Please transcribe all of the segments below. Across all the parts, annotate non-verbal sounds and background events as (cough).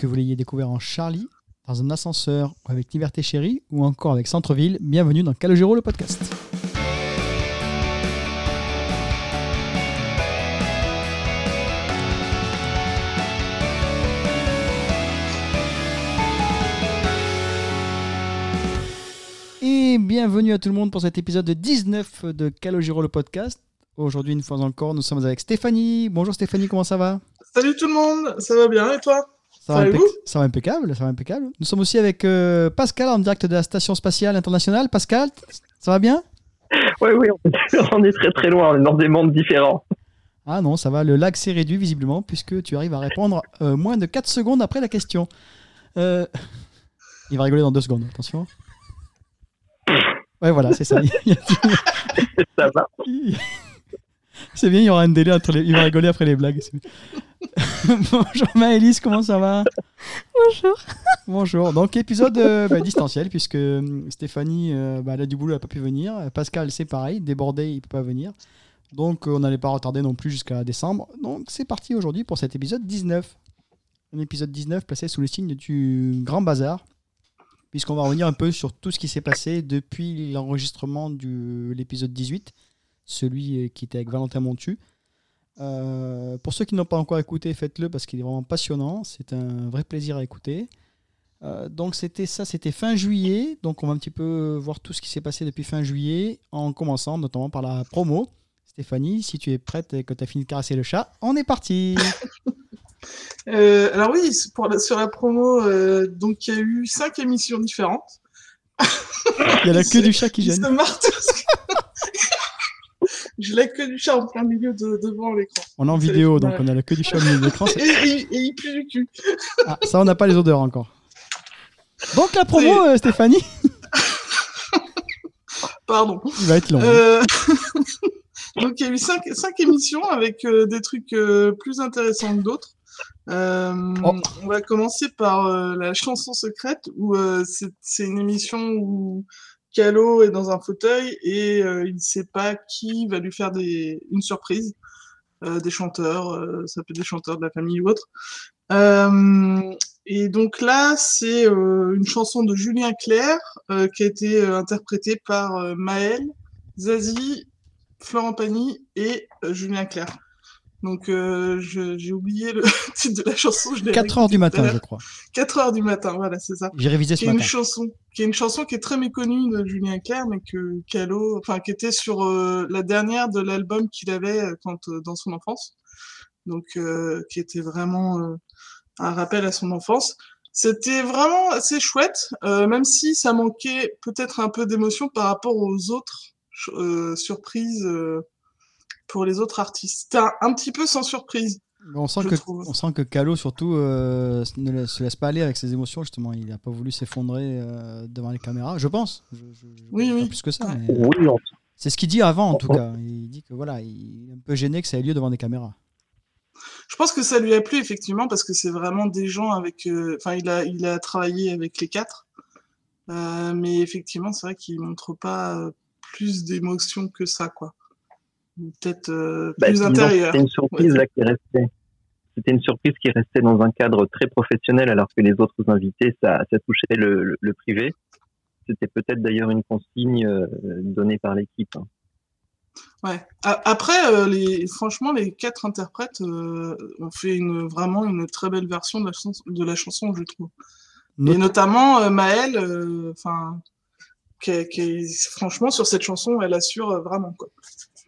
Que vous l'ayez découvert en Charlie, dans un ascenseur, ou avec Liberté Chérie, ou encore avec Centre-Ville, bienvenue dans Calogero le podcast. Et bienvenue à tout le monde pour cet épisode 19 de Calogero le podcast. Aujourd'hui, une fois encore, nous sommes avec Stéphanie. Bonjour Stéphanie, comment ça va? Salut tout le monde, ça va bien et toi? Ça va, Ça impeccable, ça va impeccable. Nous sommes aussi avec euh, Pascal en direct de la Station Spatiale Internationale. Pascal, ça va bien? (laughs) Oui, oui, on est, on est très très loin, on est dans des mondes différents. Ah non, ça va, le lag s'est réduit visiblement puisque tu arrives à répondre euh, moins de 4 secondes après la question. Euh, Il va rigoler dans 2 secondes, attention. Ouais, voilà, c'est ça. (laughs) (laughs) Ça va. C'est bien, il y aura un délai entre les... Il va rigoler après les blagues. (laughs) Bonjour Maëlys, comment ça va? Bonjour. Bonjour. Donc épisode euh, bah, distanciel puisque euh, Stéphanie, euh, bah, elle a du boulot, elle n'a pas pu venir. Pascal, c'est pareil, débordé, il peut pas venir. Donc on n'allait pas retarder non plus jusqu'à décembre. Donc c'est parti aujourd'hui pour cet épisode 19. Un épisode 19 placé sous le signe du grand bazar. Puisqu'on va revenir un peu sur tout ce qui s'est passé depuis l'enregistrement de l'épisode 18, celui euh, qui était avec Valentin Montu. Euh, pour ceux qui n'ont pas encore écouté, faites-le parce qu'il est vraiment passionnant. C'est un vrai plaisir à écouter. Euh, donc c'était ça, c'était fin juillet. Donc on va un petit peu voir tout ce qui s'est passé depuis fin juillet, en commençant notamment par la promo. Stéphanie, si tu es prête et que tu as fini de caresser le chat, on est parti. (laughs) Euh, Alors oui, pour la- sur la promo, donc il y a eu cinq émissions différentes. Il y a la queue (laughs) du chat qui gêne. se. J'ai la queue du chat en plein milieu de, devant l'écran. On est en vidéo, donc on a la queue du chat au milieu de l'écran. (laughs) Et, et- et il pue du cul. Ah, ça, on n'a pas les odeurs encore. Donc la promo, euh, Stéphanie, (laughs) Pardon. il va être long. Euh, (laughs) Donc il y a eu cinq, cinq émissions avec euh, des trucs plus intéressants que d'autres. Oh. On va commencer par la chanson secrète où c'est c'est une émission où Calo est dans un fauteuil et euh, il ne sait pas qui va lui faire des, une surprise. Euh, des chanteurs, euh, ça peut être des chanteurs de la famille ou autre. Et donc là, c'est une chanson de Julien Clerc qui a été interprétée par Maël, Zazie, Florent Pagny et Julien Clerc. Donc euh, j'ai oublié le (laughs) titre de la chanson. je l'ai 4 heures du matin, je crois. 4 heures du matin, voilà, c'est ça. J'ai révisé Qui ce est une chanson, qui est une chanson qui est très méconnue de Julien Clerc, mais que Calo, enfin qui était sur euh, la dernière de l'album qu'il avait euh, quand euh, dans son enfance, donc euh, qui était vraiment un rappel à son enfance. C'était vraiment assez chouette, euh, même si ça manquait peut-être un peu d'émotion par rapport aux autres euh, surprises euh, pour les autres artistes. C'était un, un petit peu sans surprise. On sent, que, trouve. on sent que Calo, surtout, euh, ne la- se laisse pas aller avec ses émotions, justement. Il n'a pas voulu s'effondrer euh, devant les caméras, je pense. Je, je- je- Oui, pas oui. Plus que ça. Mais, euh, Oui, on- C'est ce qu'il dit avant, en tout cas. Il dit que voilà, il est un peu gêné que ça ait lieu devant des caméras. Je pense que ça lui a plu effectivement parce que c'est vraiment des gens avec. euh, Enfin, il a il a travaillé avec les quatre, Euh, mais effectivement, c'est vrai qu'il montre pas euh, plus d'émotion que ça, quoi. Peut-être euh, bah, plus disons, intérieur. C'était une surprise Ouais. là qui restait. C'était une surprise qui restait dans un cadre très professionnel alors que les autres invités, ça, ça touchait le, le- le privé. C'était peut-être d'ailleurs une consigne euh, donnée par l'équipe. hein. Ouais. A- Après, euh, les franchement, les quatre interprètes euh, ont fait une vraiment une très belle version de la chanson, de la chanson, je trouve. Not- Et notamment euh, Maëlle, euh, enfin, qui, qui, franchement sur cette chanson, elle assure vraiment quoi.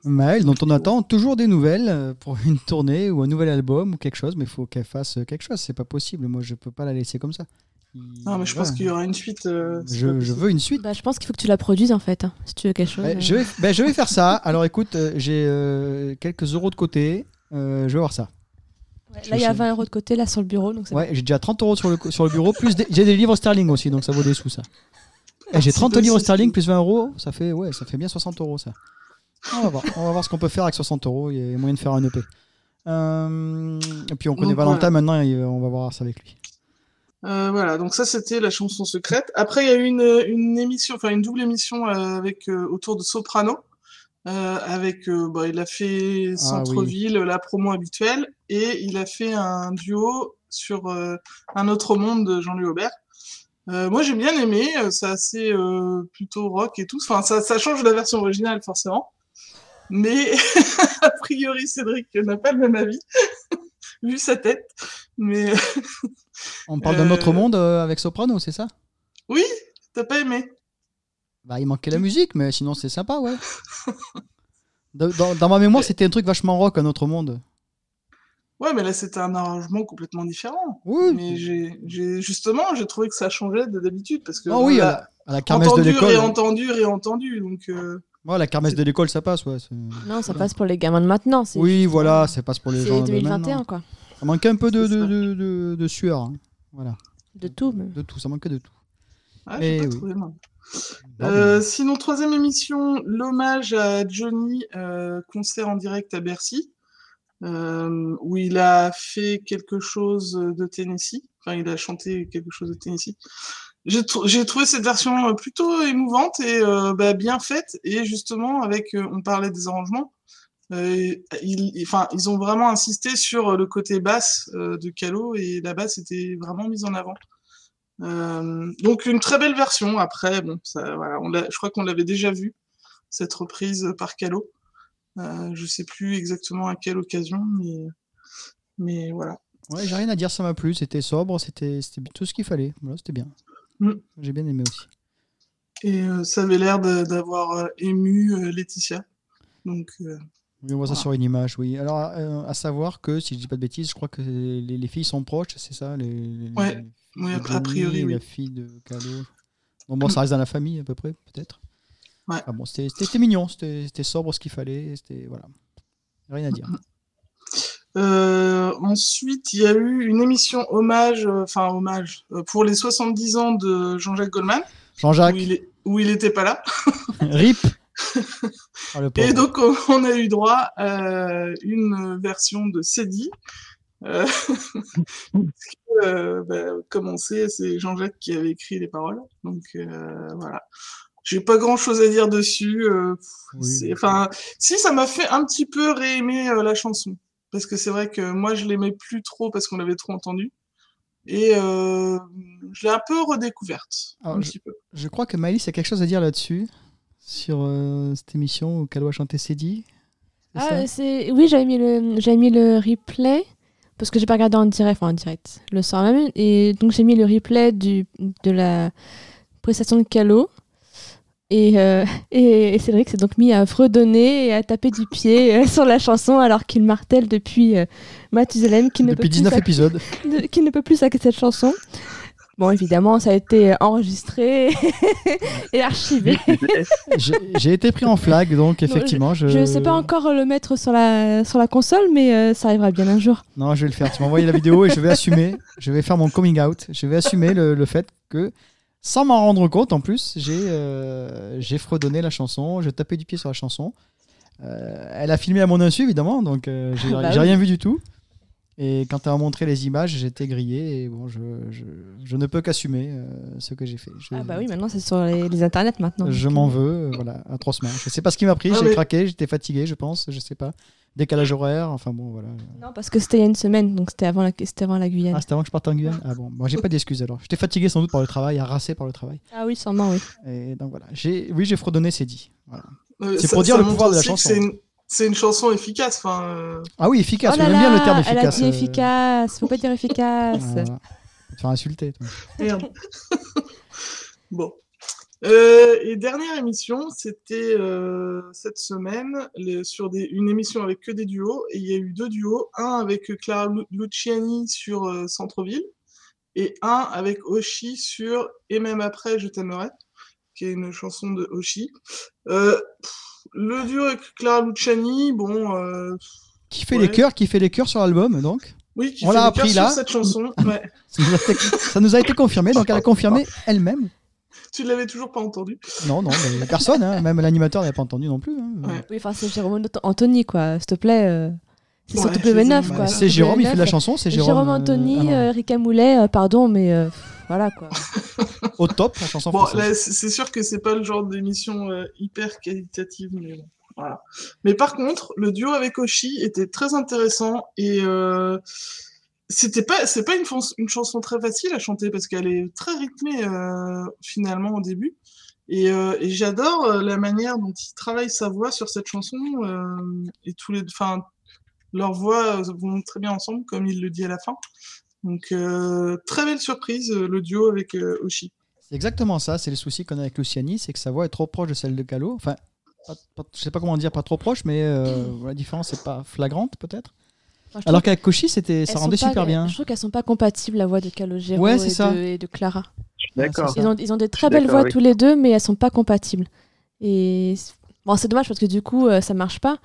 Maëlle, dont on attend toujours des nouvelles euh, pour une tournée ou un nouvel album ou quelque chose, mais il faut qu'elle fasse euh, quelque chose. C'est pas possible. Moi, je peux pas la laisser comme ça. Non, mais je pense qu'il y aura une suite. euh, Je, veux une suite. Bah, je pense qu'il faut que tu la produises en fait, hein, si tu veux quelque chose. Ouais, euh. je, vais, ben, je vais faire ça. Alors écoute, euh, j'ai euh, quelques euros de côté. Euh, je vais voir ça. Ouais, Là, il y a 20 euros de côté là sur le bureau, donc Ouais, j'ai déjà 30 euros sur le, sur le bureau, plus des- j'ai des livres sterling aussi, donc ça vaut des sous ça. Eh, j'ai C'est 30 deux livres sterling plus 20 euros, ça fait, ouais, ça fait bien 60 euros ça. On va voir, on va voir ce qu'on peut faire avec 60 euros, il y a moyen de faire un EP. Euh, et puis on connaît Donc, Valentin voilà. maintenant, et on va voir ça avec lui. Euh, voilà, donc ça c'était la chanson secrète. Après, il y a eu une, une émission, enfin une double émission euh, avec euh, autour de Soprano. Avec, bah, il a fait Centre-Ville, la promo habituelle, et il a fait un duo sur Un autre monde de Jean-Louis Aubert. Euh, moi, j'ai bien aimé. C'est assez euh, plutôt rock et tout. Enfin, ça, ça change de la version originale, forcément. Mais (laughs) a priori, Cédric n'a pas le même avis, (laughs) vu sa tête. Mais On parle d'un Euh, autre monde euh, avec Soprano, c'est ça? Oui, t'as pas aimé Bah, il manquait la musique, mais sinon c'est sympa, ouais. (laughs) Dans, dans- ma mémoire, c'était un truc vachement rock, un autre monde. Ouais, mais là, c'était un arrangement complètement différent. Oui. Mais j'ai, justement, j'ai trouvé que ça changeait de d'habitude parce que Ah on oui, à l'a à la kermesse de entendu, l'école. réentendu, réentendu. Donc, euh, Ouais, la kermesse de l'école, ça passe, ouais. Non, ça passe pour les gamins de maintenant. Oui, juste- voilà, ça passe pour les gens C'est de 2021, maintenant. quoi. Ça manquait un peu de, de, de, de- de sueur. hein. Voilà, De tout. mais- de tout, ça manquait de tout. ah, j'ai Eh pas oui. trouvé, moi. Non, Euh, sinon, troisième émission, l'hommage à Johnny, euh, concert en direct à Bercy, euh, où il a fait quelque chose de Tennessee. Enfin, il a chanté quelque chose de Tennessee. J'ai trou- j'ai trouvé cette version euh, plutôt émouvante et euh, bah, bien faite. Et justement, avec, euh, on parlait des arrangements, ils, enfin, ils ont vraiment insisté sur le côté basse de Calo et la basse était vraiment mise en avant. Donc une très belle version. Après, bon, ça, voilà, on je crois qu'on l'avait déjà vu cette reprise par Calo. Je sais plus exactement à quelle occasion, mais mais voilà. Ouais, j'ai rien à dire, ça m'a plu. C'était sobre, c'était tout ce qu'il fallait. Voilà, c'était bien. Mm. J'ai bien aimé aussi. Et euh, ça avait l'air d'avoir euh, ému euh, Laetitia. Donc Oui, on voit ça sur une image, oui. Alors, euh, à savoir que, si je dis pas de bêtises, je crois que les, les filles sont proches, c'est ça les, les- Ouais, a- priori, oui. La fille de Calo. Bon, bon, ça reste dans la famille, à peu près, peut-être. Ouais. Ah bon, c'était mignon, c'était c'était sobre ce qu'il fallait. C'était. Voilà. Rien à dire. Euh, ensuite, il y a eu une émission hommage, euh, enfin hommage, euh, pour les 70 ans de Jean-Jacques Goldman, où Jean-Jacques, où il était pas là. (laughs) rip (laughs) pauvre. Et donc, on, a eu droit à une version de Cédie. Euh, (laughs) euh, bah, comme on sait, c'est Jean-Jacques qui avait écrit les paroles. Donc, euh, voilà. J'ai pas grand chose à dire dessus. euh, Oui. Enfin, si, ça m'a fait un petit peu réaimer euh, la chanson. Parce que c'est vrai que moi, je l'aimais plus trop parce qu'on l'avait trop entendu. Et euh, je l'ai un peu redécouverte. Alors, un petit peu. Je crois que Maëlys a quelque chose à dire là-dessus, sur euh, cette émission où Calo a chanté Cédie. C'est ça? Ah, c'est... Oui, j'avais mis, le... j'avais mis le replay, parce que j'ai pas regardé en direct, enfin en direct, le soir même. Et donc j'ai mis le replay du... de la prestation de Calo. Et, euh, et, et Cédric s'est donc mis à fredonner et à taper du pied euh, (laughs) sur la chanson alors qu'il martèle depuis euh, Mathusalem qui ne, peut Depuis plus 19 sac- épisodes. de- qui ne peut plus saquer cette chanson. Bon, évidemment, ça a été enregistré (laughs) et archivé. J'ai été pris en flag, donc effectivement, je. Je ne sais pas encore le mettre sur la, sur la console, mais euh, ça arrivera bien un jour. Non, je vais le faire. Tu m'as envoyé la vidéo et je vais assumer. Je vais faire mon coming out. Je vais assumer le, le fait que, sans m'en rendre compte, en plus, j'ai euh, j'ai fredonné la chanson. Je tapais du pied sur la chanson. Euh, elle a filmé à mon insu, évidemment, donc euh, j'ai (laughs) Bah j'ai oui. rien vu du tout. Et quand elle a montré les images, j'étais grillé et bon, je, je, je ne peux qu'assumer euh, ce que j'ai fait. Je, Ah bah oui, maintenant c'est sur les, les internets maintenant. Je m'en euh, veux, euh, voilà, atrocement. Je sais pas ce qui m'a pris, Ah, j'ai mais- craqué, j'étais fatigué, je pense, je sais pas. Décalage horaire, enfin bon, voilà. Non, parce que c'était il y a une semaine, donc c'était avant la, c'était avant la Guyane. Ah, c'était avant que je parte en Guyane Ah bon, moi j'ai pas d'excuses alors. J'étais fatigué sans doute par le travail, harassé par le travail. Ah oui, sûrement, oui. Et donc voilà, j'ai, oui, j'ai fredonné, c'est dit. Voilà. Euh, C'est pour dire le pouvoir de la chanson. C'est une, chanson efficace. Enfin, euh, Ah oui, efficace, oh là j'aime bien le terme là, elle a efficace. dit euh, efficace, faut pas dire efficace. voilà. Va te faire insulter. toi. merde. (laughs) bon. Euh, et dernière émission, c'était euh, cette semaine les- sur des, une émission avec que des duos. Et il y a eu deux duos, un avec Clara Lu- Luciani sur euh, Centreville et un avec Oshi sur Et même après, je t'aimerai, qui est une chanson de Oshi. Euh, pff, le duo avec Clara Luciani, bon, euh, Qui fait Ouais. les chœurs, qui fait les chœurs sur l'album, donc. oui, qui On fait l'a appris sur là. cette chanson. (laughs) Ouais. Ça nous, a été, ça nous a été confirmé, donc elle a confirmé elle-même. Tu l'avais toujours pas entendu. Non, non, mais (laughs) personne, hein, même l'animateur n'avait pas entendu non plus. hein. Ouais. Oui, enfin, c'est Jérôme Anthony, quoi, s'il te plaît. euh, C'est Ouais, sur je W9, les aime, quoi. ouais. sur C'est Jérôme, il fait de la W9. chanson, c'est Jérôme, Jérôme. euh, Anthony, ah euh, Rika Moulet, euh, pardon, mais euh, voilà, quoi. Au top, la chanson Bon, française. là, c'est sûr que c'est pas le genre d'émission euh, hyper qualitative, mais bon, voilà. Mais par contre, le duo avec Oshi était très intéressant et euh, c'était pas c'est pas une, chanson très facile à chanter parce qu'elle est très rythmée euh, finalement au début et, euh, et j'adore la manière dont il travaille sa voix sur cette chanson euh, et tous les enfin leurs voix vont très bien ensemble comme il le dit à la fin donc euh, très belle surprise euh, le duo avec euh, Oshi C'est exactement ça, c'est le souci qu'on a avec Luciani, c'est que sa voix est trop proche de celle de Calo. Enfin, pas- pas- je sais pas comment dire, pas trop proche, mais euh, (clears throat) la différence n'est pas flagrante peut-être. Enfin, Alors qu'avec Koshi, c'était, ça rendait pas- super bien. Je trouve qu'elles sont pas compatibles, la voix de Calogero Ouais, et, de, et de Clara. Je suis Ouais, d'accord. Ils ont, ils ont des très belles voix tous les deux, mais elles sont pas compatibles. Et c'est- bon, c'est dommage parce que du coup, euh, ça marche pas.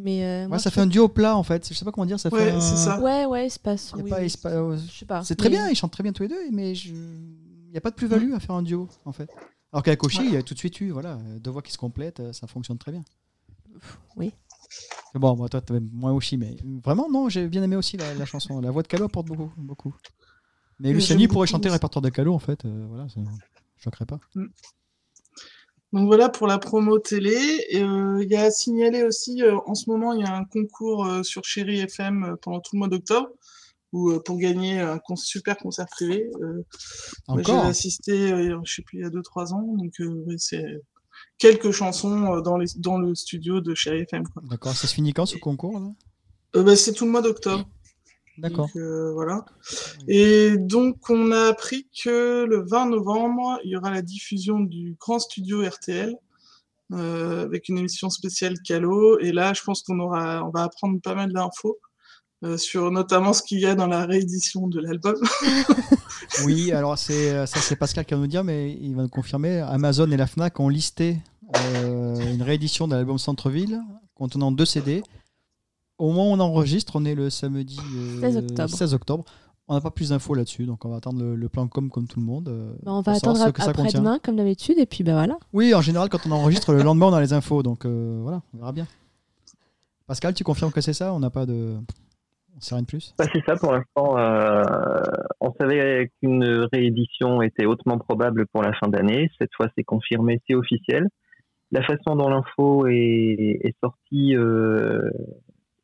Mais euh, moi, Ouais, ça je fait un duo plat en fait. Je sais pas comment dire, ça fait Ouais, un- c'est ça. Ouais, ouais, il se passe. Il y a oui, pas- oui. il se passe- euh, Je sais pas. C'est très mais- bien, ils chantent très bien tous les deux, mais je... il n'y a pas de plus-value à faire un duo en fait. Alors qu'avec Koshi, il y a tout de suite eu voilà, deux voix qui se complètent, euh, ça fonctionne très bien. Oui. Bon, moi, toi, t'avais moins Oshi, mais vraiment, non, j'ai bien aimé aussi la, la chanson. La voix de Calo apporte beaucoup. beaucoup. Mais Mais Luciani pourrait chanter le aussi. répertoire de Calo en fait. euh, voilà, ça ne choquerait pas. Donc voilà pour la promo télé. Euh, Il y a à signaler aussi, euh, en ce moment, il y a un concours euh, sur Chéri FM pendant tout le mois d'octobre, où pour gagner un con- super concert privé. J'avais assisté, je sais plus, il y a 2-3 ans. Donc c'est quelques chansons dans, les, dans le studio de Chéri FM. D'accord, ça se finit quand ce concours là? Bah, c'est tout le mois d'octobre. D'accord. Euh, voilà. Et donc, on a appris que le 20 novembre, il y aura la diffusion du grand studio RTL euh, avec une émission spéciale Calo. Et là, je pense qu'on aura, on va apprendre pas mal d'infos euh, sur notamment ce qu'il y a dans la réédition de l'album. (laughs) Oui, (laughs) alors c'est ça c'est Pascal qui va nous dire, mais il va nous confirmer. Amazon et la Fnac ont listé une réédition de l'album Centre-ville contenant deux CD. Au moment où on enregistre, on est le samedi euh, 16 octobre. 16 octobre. On n'a pas plus d'infos là-dessus, donc on va attendre le, le plan com comme tout le monde. euh, Bah, on va attendre après-demain, comme d'habitude, et puis bah voilà. Oui, en général, quand on enregistre, le lendemain, on a les infos, donc euh, voilà, on verra bien. Pascal, tu confirmes que c'est ça On n'a pas de. On sait rien de plus? Bah, c'est ça pour l'instant. euh, on savait qu'une réédition était hautement probable pour la fin d'année. Cette fois, c'est confirmé, c'est officiel. La façon dont l'info est, est sortie euh,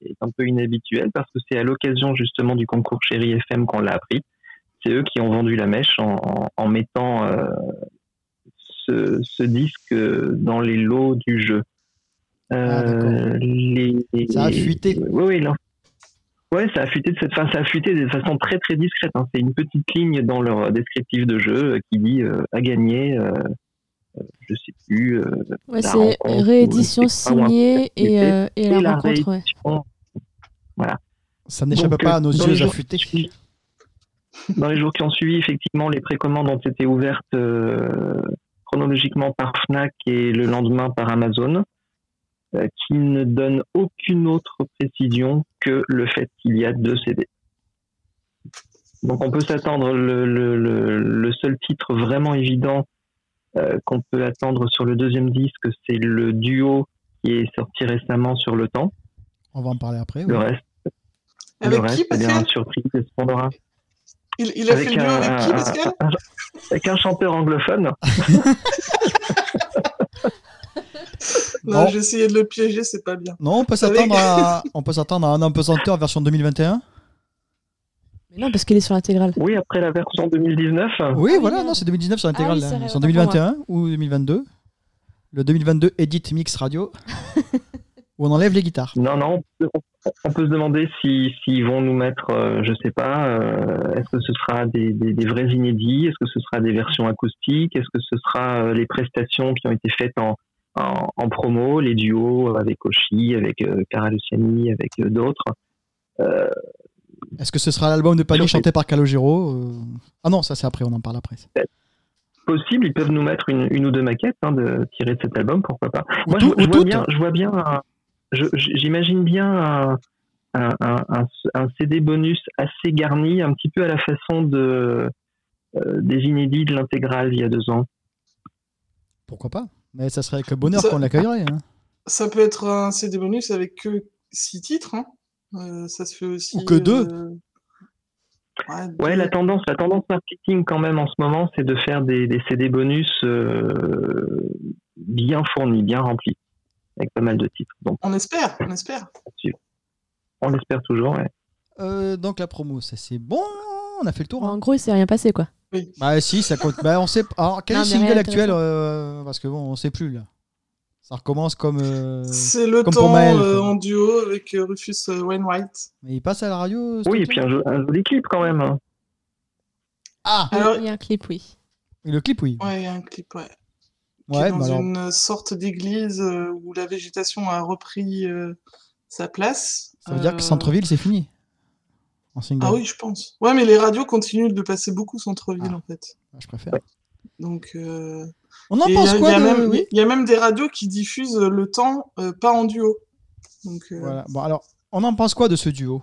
est un peu inhabituelle parce que c'est à l'occasion justement du concours Chéri FM qu'on l'a appris. C'est eux qui ont vendu la mèche en, en- en mettant euh, ce, ce disque dans les lots du jeu. Ah. Euh, les, Ça a fuité. Oui, oui, l'in- Ouais, ça a fuité de cette façon, ça a fuité de façon très très discrète. hein. C'est une petite ligne dans leur descriptif de jeu euh, qui dit euh, à gagner, euh, euh, je sais plus. euh, Ouais, c'est réédition un signée et, euh, et la, la rencontre. ouais. Réédition. Ça n'échappe pas à euh, nos dans yeux affûtés. qui Dans les jours qui ont suivi, effectivement, les précommandes ont été ouvertes euh, chronologiquement par Fnac et le lendemain par Amazon, euh, qui ne donnent aucune autre précision que le fait qu'il y a deux CD. Donc on peut s'attendre, le, le, le, le seul titre vraiment évident euh, qu'on peut attendre sur le deuxième disque, c'est le duo qui est sorti récemment sur le temps. On va en parler après. Le oui. reste, Avec le qui, Pascal une surprise. Est-ce qu'on aura il, il a fait le duo avec qui, Pascal un- avec un chanteur anglophone. (laughs) Non, Bon. j'ai essayé de le piéger, c'est pas bien. Non, on peut Avec- s'attendre à, on peut s'attendre à un impesanteur version 2021. Mais non, parce qu'il est sur l'intégrale. Oui, après la version 2019. Oui, voilà, non. c'est 2019 sur l'intégrale. Ah oui, c'est en autant pour 2021 ou 2022. Le 2022 Edit Mix Radio. (laughs) où on enlève les guitares. Non, non, on peut, se demander si s'ils vont nous mettre, euh, je sais pas, euh, est-ce que ce sera des, des, des vrais inédits, est-ce que ce sera des versions acoustiques, est-ce que ce sera euh, les prestations qui ont été faites en, en, en promo, les duos avec Oshi, avec euh, Cara Luciani, avec d'autres? Est-ce que ce sera l'album de Panier chanté par Calogero Ah non, ça c'est après, on en parle après. possible, ils peuvent nous mettre une, une ou deux maquettes hein, de tirer de cet album, pourquoi pas. Ou Moi, tout- je, je ou vois bien, je vois bien, un- je- j'imagine bien un, un, un- un- un CD bonus assez garni, un petit peu à la façon de euh, des inédits de l'intégrale il y a deux ans. Pourquoi pas? Mais ça serait avec bonheur qu'on l'accueillerait. hein. Ça peut être un CD bonus avec que six titres. Hein. Euh, ça se fait aussi. Ou que deux. euh, Ouais, Ouais, deux. la tendance, la tendance marketing quand même en ce moment, c'est de faire des, des CD bonus euh, bien fournis, bien remplis, avec pas mal de titres. Donc, On espère, on (laughs) espère. on l'espère toujours. ouais. Euh, donc la promo, ça c'est bon. On a fait le tour. En hein. gros, il s'est rien passé, quoi. Bah si, ça compte. Bah on sait. Alors quel est le single actuel euh, Parce que bon, on sait plus là. Ça recommence comme. euh, C'est le comme pour temps Maël, euh, en duo avec euh, Rufus euh, Wainwright. Mais il passe à la radio. Oui, et puis un, un joli clip quand même. hein. Ah Alors- il y a un clip, oui. Et le clip, oui. Ouais, il y a un clip, ouais. Qui Ouais, est dans bah alors. une sorte d'église euh, où la végétation a repris euh, sa place. Ça veut dire que Centre-ville, c'est fini. En. Ah oui, je pense. Ouais, mais les radios continuent de passer beaucoup centre-ville, Ah. en fait. Ah, je préfère. Donc, euh, On en et pense a- il y quoi de... oui Il y a même des radios qui diffusent le temps euh, pas en duo. Donc, euh, Voilà. Bon, alors, on en pense quoi de ce duo?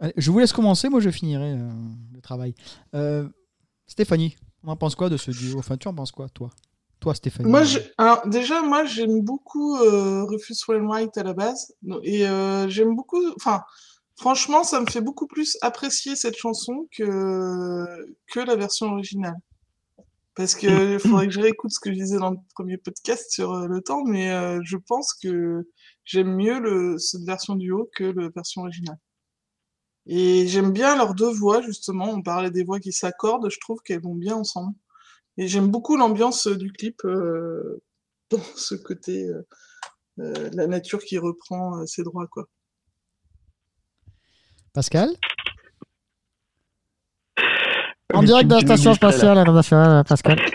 Allez, Je vous laisse commencer, moi je finirai le travail. Stéphanie, on en pense quoi de ce duo? Enfin, tu en penses quoi, toi? Toi, Stéphanie Moi, je- alors déjà, moi, j'aime beaucoup euh, Rufus Wainwright à la base, et euh, j'aime beaucoup. Enfin, franchement, ça me fait beaucoup plus apprécier cette chanson que que la version originale. Parce que il faudrait que je réécoute ce que je disais dans le premier podcast sur euh, le temps, mais euh, je pense que j'aime mieux le, cette version duo que la version originale. Et j'aime bien leurs deux voix, justement. On parlait des voix qui s'accordent, je trouve qu'elles vont bien ensemble. Et j'aime beaucoup l'ambiance euh, du clip, euh, (laughs) dans ce côté, euh, la nature qui reprend ses droits, quoi. Pascal? En direct de la station spatiale internationale, Pascal. (laughs)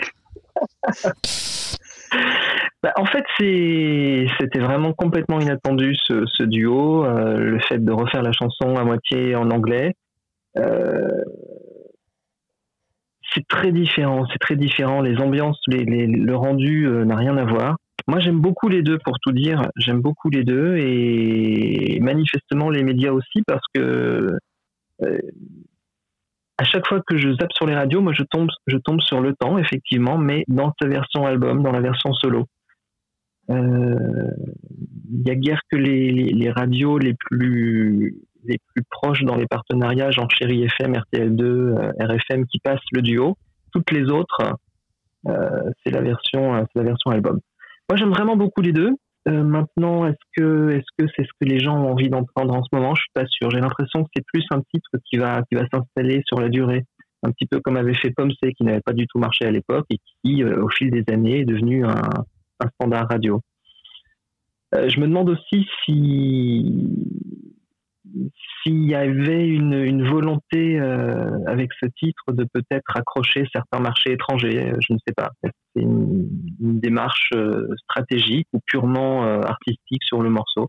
Bah, en fait, c'était vraiment complètement inattendu ce, ce duo, euh, le fait de refaire la chanson à moitié en anglais. Euh, c'est très différent, c'est très différent. Les ambiances, le rendu euh, n'a rien à voir. Moi, j'aime beaucoup les deux, pour tout dire. J'aime beaucoup les deux et manifestement les médias aussi parce que euh, à chaque fois que je zappe sur les radios, moi, je tombe, je tombe sur le temps, effectivement, mais dans sa version album, dans la version solo. Euh, Il y a guère que les radios les plus les plus proches dans les partenariats, genre Chéri FM, RTL2, euh, RFM, qui passent le duo. Toutes les autres, euh, c'est la version, euh, la version album. Moi, j'aime vraiment beaucoup les deux. Maintenant, est-ce que est-ce que c'est ce que les gens ont envie d'entendre en ce moment? Je suis pas sûr. J'ai l'impression que c'est plus un titre qui va qui va s'installer sur la durée, un petit peu comme avait fait Pomme C, qui n'avait pas du tout marché à l'époque et qui, au fil des années, est devenu un, standard radio. Je me demande aussi si s'il y avait une, une volonté euh, avec ce titre de peut-être accrocher certains marchés étrangers, euh, je ne sais pas. C'est une, démarche euh, stratégique ou purement euh, artistique sur le morceau.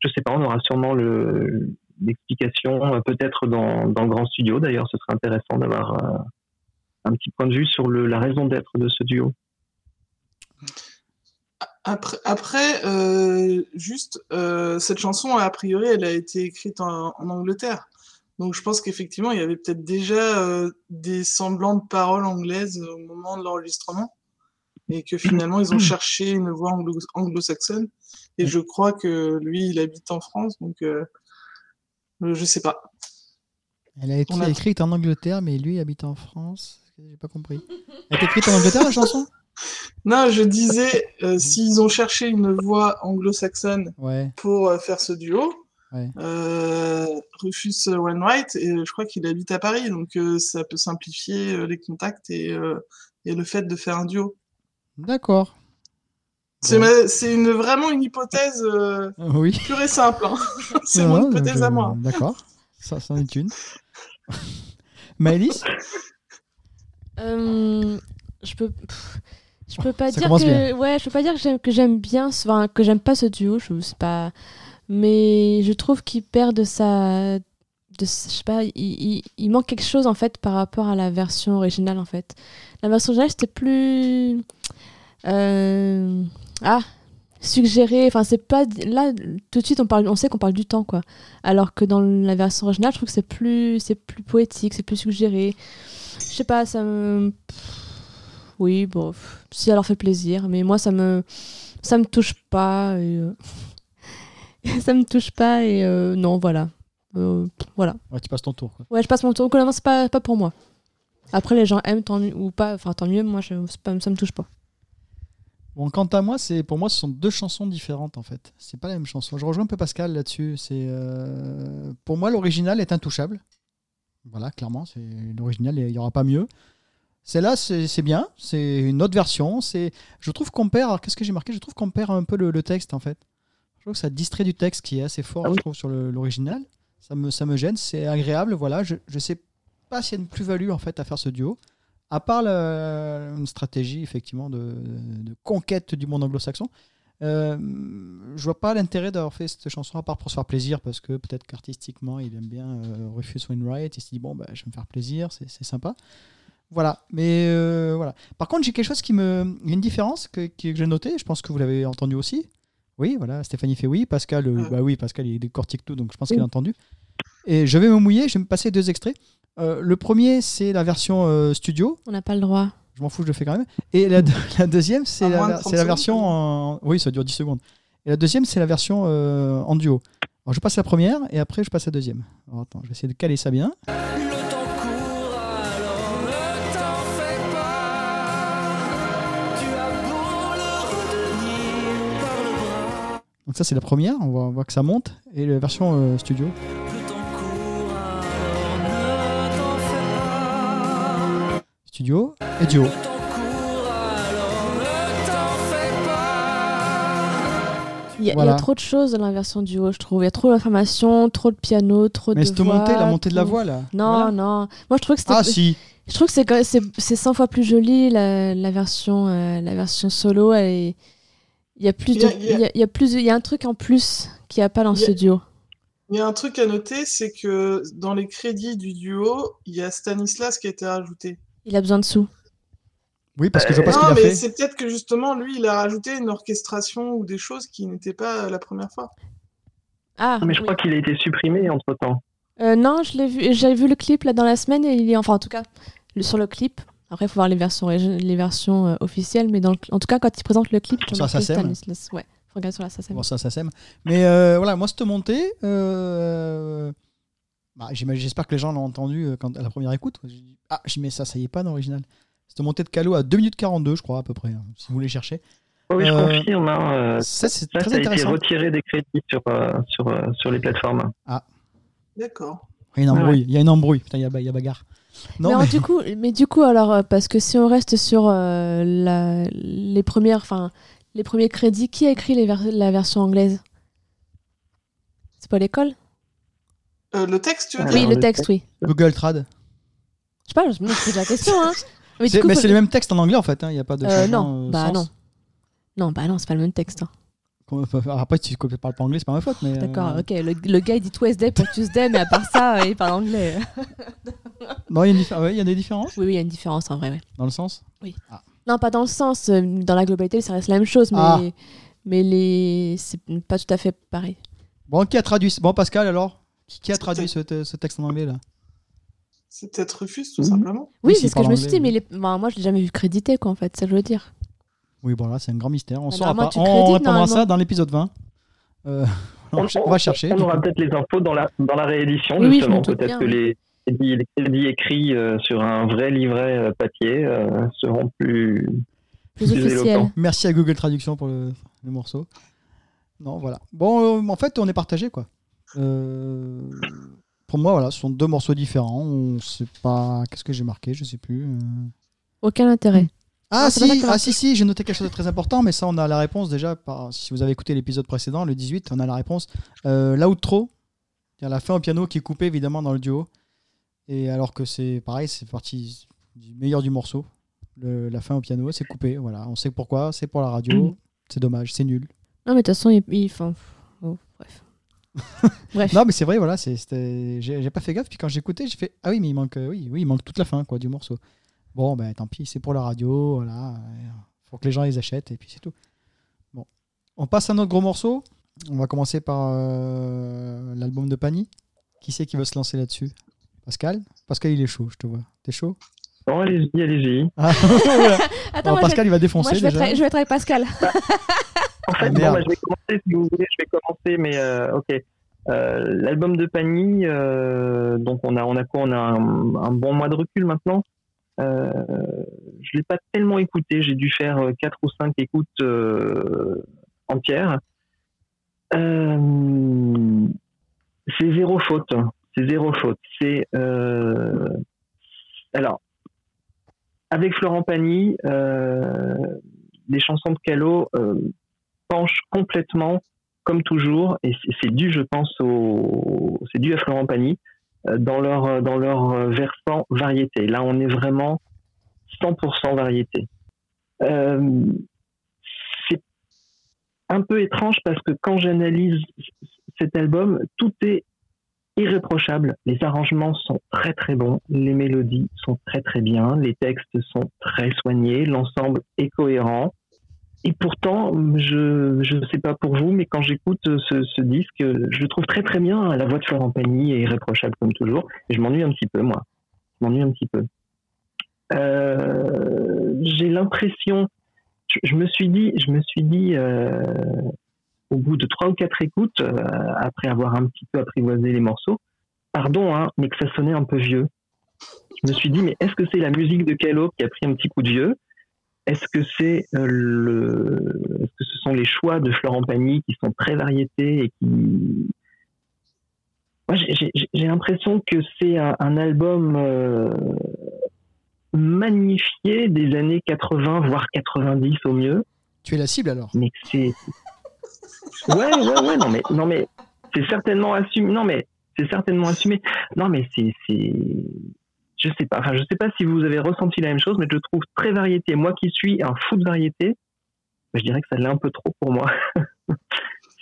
Je sais pas, on aura sûrement le- l'explication peut-être dans, dans le grand studio. D'ailleurs, ce serait intéressant d'avoir un petit point de vue sur le, la raison d'être de ce duo. Après, après euh, juste, euh, cette chanson, a priori, elle a été écrite en, en Angleterre. Donc je pense qu'effectivement, il y avait peut-être déjà euh, des semblants de paroles anglaises au moment de l'enregistrement. Et que finalement, ils ont (clears throat) cherché une voix anglo- anglo-saxonne. Et je crois que lui, il habite en France. Donc, je sais pas. Elle a été a- écrite en Angleterre, mais lui habite en France. J'ai pas compris. Elle a été écrite en Angleterre, la chanson? Non, je disais, euh, s'ils ont cherché une voix anglo-saxonne Ouais. pour euh, faire ce duo. Ouais. Euh, Rufus Wainwright, et je crois qu'il habite à Paris, donc euh, ça peut simplifier euh, les contacts et, euh, et le fait de faire un duo. D'accord. C'est une, vraiment une hypothèse euh, Euh, Oui. pure et simple. hein. (laughs) c'est mon hypothèse à euh, moi. D'accord. Ça, c'en est une. (laughs) Maëlys? Euh, je peux. Je peux pas Ça dire que bien. ouais, je peux pas dire que j'aime bien enfin, que j'aime pas ce duo, je sais pas mais je trouve qu'il perd de sa de je sais pas, il, il- il manque quelque chose en fait par rapport à la version originale en fait. La version originale c'était plus euh, ah suggéré, enfin c'est pas là tout de suite on parle on sait qu'on parle du temps quoi. Alors que dans la version originale, je trouve que c'est plus c'est plus poétique, c'est plus suggéré. Je sais pas, ça me oui, bon, pff, si ça leur fait plaisir, mais moi ça me ça me touche pas et euh, (laughs) ça me touche pas et euh, non, voilà. Euh, voilà. Ouais, tu passes ton tour. Quoi. Ouais, je passe mon tour. Globalement, c'est pas pas pour moi. Après les gens aiment tant mieux ou pas, enfin tant mieux, moi je, pas, ça me touche pas. Bon, quant à moi, c'est pour moi, ce sont deux chansons différentes en fait. C'est pas la même chanson. Je rejoins un peu Pascal là-dessus. C'est euh, pour moi l'original est intouchable. Voilà, clairement, c'est l'original. Il y aura pas mieux. Celle-là, c'est bien. C'est une autre version. C'est, je trouve qu'on perd. alors, Qu'est-ce que j'ai marqué? Je trouve qu'on perd un peu le, le texte en fait. Je trouve que ça distrait du texte qui est assez fort, Ah oui. je trouve, sur l'original. Ça me, ça me gêne. C'est agréable. Voilà. Je, je sais pas s'il y a une plus-value en fait à faire ce duo. À part la- une stratégie effectivement de, de conquête du monde anglo-saxon, euh, je vois pas l'intérêt d'avoir fait cette chanson à part pour se faire plaisir parce que peut-être qu'artistiquement il aime bien euh, Rufus Wainwright. Il se dit bon bah, je vais me faire plaisir, c'est sympa. Voilà, mais euh, voilà. Par contre j'ai quelque chose qui me, il y a une différence que, que j'ai noté. Je pense que vous l'avez entendu aussi. Oui, voilà. Stéphanie fait oui. Pascal, euh, Ah. bah oui, Pascal il décortique tout, donc je pense qu'il a entendu. Et je vais me mouiller. Je vais me passer deux extraits. Euh, le premier c'est la version euh, studio. On n'a pas le droit. Je m'en fous, je le fais quand même. Et la, deux- la deuxième, c'est la, moins de ver- 30 c'est la secondes, version en... Oui, ça dure 10 secondes. Et la deuxième, c'est la version euh, en duo. Alors, je passe la première et après, je passe la deuxième. Alors, attends, je vais essayer de caler ça bien. Le Donc, ça, c'est la première. On voit, on voit que ça monte. Et la version euh, studio. Studio et duo. Il y, a- il y Voilà. a trop de choses dans la version duo, je trouve. Il y a trop d'informations, trop de piano, trop Mais de cette voix. montée, la montée de la voix, là. Non, Voilà. non. Moi, je trouve que c'était. Ah, si. Je trouve que c'est c'est c'est 100 fois plus joli la, la version euh, la version solo. Elle est- Il y a plus Il de y a- il y a- il y a, il y a plus de- il y a un truc en plus qu'il n'y a pas dans Il y a- ce duo. Il y a un truc à noter, c'est que dans les crédits du duo, il y a Stanislas qui a été rajouté. Il a besoin de sous. Oui, parce que je vois pas ce qu'il non, a mais fait. c'est peut-être que justement, lui, il a rajouté une orchestration ou des choses qui n'étaient pas la première fois. Ah, Mais je oui. crois qu'il a été supprimé entre temps. Euh, non, je l'ai vu. J'avais vu le clip là dans la semaine et il est enfin en tout cas le- sur le clip. Après, il faut voir les versions les versions euh, officielles, mais dans le- en tout cas quand il présente le clip, Sur il y a marqué SACEM. Stanislas. Ouais, faut regarder sur la SACEM. Bon, ça, ça sème. Mais euh, voilà, moi, cette montée, euh, bah, j'espère que les gens l'ont entendu euh, quand, à la première écoute. Ah, j'y mets ça, ça y est pas dans l'original. Cette montée de Calo à 2 minutes 42, je crois, à peu près, hein, si vous voulez chercher. Oui, je Euh, confirme. hein, Ça, c'est ça, très ça a été retiré des crédits sur, euh, sur, euh, sur les plateformes. D'accord. Il y a une embrouille. Il y a une embrouille. Putain, il y a, il y a bagarre. Mais, Non, alors, mais- du (laughs) coup, mais du coup, alors euh, parce que si on reste sur euh, la- les premières, enfin les premiers crédits, qui a écrit les ver- la version anglaise? C'est pas l'école? Euh, le texte, tu veux dire? Oui, le texte, oui. Google Trad. Je sais pas, je me pose la question. Hein. (laughs) Mais, C'est les mêmes textes en anglais en fait. hein, Il n'y a pas de Euh, non, euh, bah sens. non. Non, bah non, c'est pas le même texte. hein. Après, si tu ne parles pas anglais, c'est pas ma faute. mais, D'accord, euh, ok. Le, le gars il dit Tuesday pour Tuesday, mais à part ça, euh, il parle anglais. (laughs) Non, il y, a une diffé- ouais, il y a des différences Oui, oui, il y a une différence en vrai. ouais. dans le sens. Non, pas dans le sens. euh, Dans la globalité, ça reste la même chose, mais, Ah. mais les... c'est pas tout à fait pareil. Bon, qui a traduit Bon, Pascal alors? Qui, qui a C'est traduit ce, ce texte en anglais là? C'est peut-être Rufus, tout Mhm. simplement. Oui, Oui, c'est ce que je me suis dit, mais les- moi, je l'ai jamais vu crédité, quoi, en fait, ça je veux dire. Oui, bon là, c'est un grand mystère. On Bah, saura pas. On répondra ça dans l'épisode 20. Euh, (laughs) on, on va chercher. On aura peut-être les infos dans la, dans la réédition, Oui, justement. Peut-être que les crédits, les crédits écrits euh, sur un vrai livret euh, papier euh, seront plus. Plus Plus officiel. éloquent. Merci à Google Traduction pour le, le morceau. Non, voilà. Bon, euh, en fait, on est partagé, quoi. Euh, pour moi, voilà, ce sont deux morceaux différents. On sait pas. Qu'est-ce que j'ai marqué Je sais plus. euh. Aucun intérêt. Ah, Ah, si, ah si, si, j'ai noté quelque chose de très important, mais ça, on a la réponse déjà. Par, si vous avez écouté l'épisode précédent, le 18, on a la réponse. Euh, L'outro, la fin au piano qui est coupée évidemment dans le duo. Et alors que c'est pareil, c'est parti du meilleur du morceau. Le- la fin au piano, c'est coupé. Voilà, on sait pourquoi, c'est pour la radio. C'est dommage, c'est nul. Non, mais de toute façon, il. il- enfin, oh, bref. (laughs) bref. Non, mais c'est vrai, voilà, j'ai pas fait gaffe. Puis quand j'écoutais, j'ai fait Ah oui, mais il manque, euh, oui, oui, il manque toute la fin quoi, du morceau. Bon, ben tant pis, c'est pour la radio, voilà. euh, faut que les gens les achètent et puis c'est tout. Bon. On passe à notre gros morceau. On va commencer par euh, l'album de Pani. Qui c'est qui veut se lancer là-dessus? Pascal? Pascal, il est chaud, je te vois. T'es chaud? Bon, allez-y, allez-y. Ah, (laughs) voilà. (laughs) Attends, Alors, moi, Pascal, il va défoncer moi, je vais déjà. être, je vais être avec Pascal. (laughs) En fait, Ah, bon, bah, je vais commencer si vous voulez, je vais commencer, mais euh, ok. Euh, L'album de Pani, euh, donc on a, on a quoi? On a un, un bon mois de recul maintenant? Euh, je l'ai pas tellement écouté. J'ai dû faire euh, quatre ou cinq écoutes euh, entières. Euh, c'est zéro faute. C'est zéro faute. C'est alors avec Florent Pagny, les chansons de Calo penchent complètement, comme toujours, et c'est- dû, je pense, c'est dû à Florent Pagny dans leur dans leur euh, versant variété. Là, on est vraiment 100% variété. Euh, c'est un peu étrange parce que quand j'analyse cet album, tout est irréprochable. Les arrangements sont très très bons, les mélodies sont très très bien, les textes sont très soignés, l'ensemble est cohérent. Et pourtant, je je sais pas pour vous, mais quand j'écoute ce, ce disque, je le trouve très très bien. La voix de Florent Pagny est irréprochable comme toujours. Et je m'ennuie un petit peu, moi. Je m'ennuie un petit peu. Euh, J'ai l'impression, je, me suis dit, je me suis dit, euh, au bout de trois ou quatre écoutes, euh, après avoir un petit peu apprivoisé les morceaux, pardon, hein, mais que ça sonnait un peu vieux. Je me suis dit, mais est-ce que c'est la musique de Calo qui a pris un petit coup de vieux? Est-ce que c'est euh, le, est-ce que ce sont les choix de Florent Pagny qui sont très variétés et qui, moi j'ai- l'impression que c'est un, un album euh, magnifié des années 80 voire 90 au mieux. Tu es la cible alors? Mais que c'est ouais ouais ouais non mais non mais c'est certainement assumé non mais c'est certainement assumé. Non mais c'est c'est je sais pas. Enfin je sais pas si vous avez ressenti la même chose mais je le trouve très variété. Moi qui suis un fou de variété je dirais que ça l'est un peu trop pour moi. (laughs)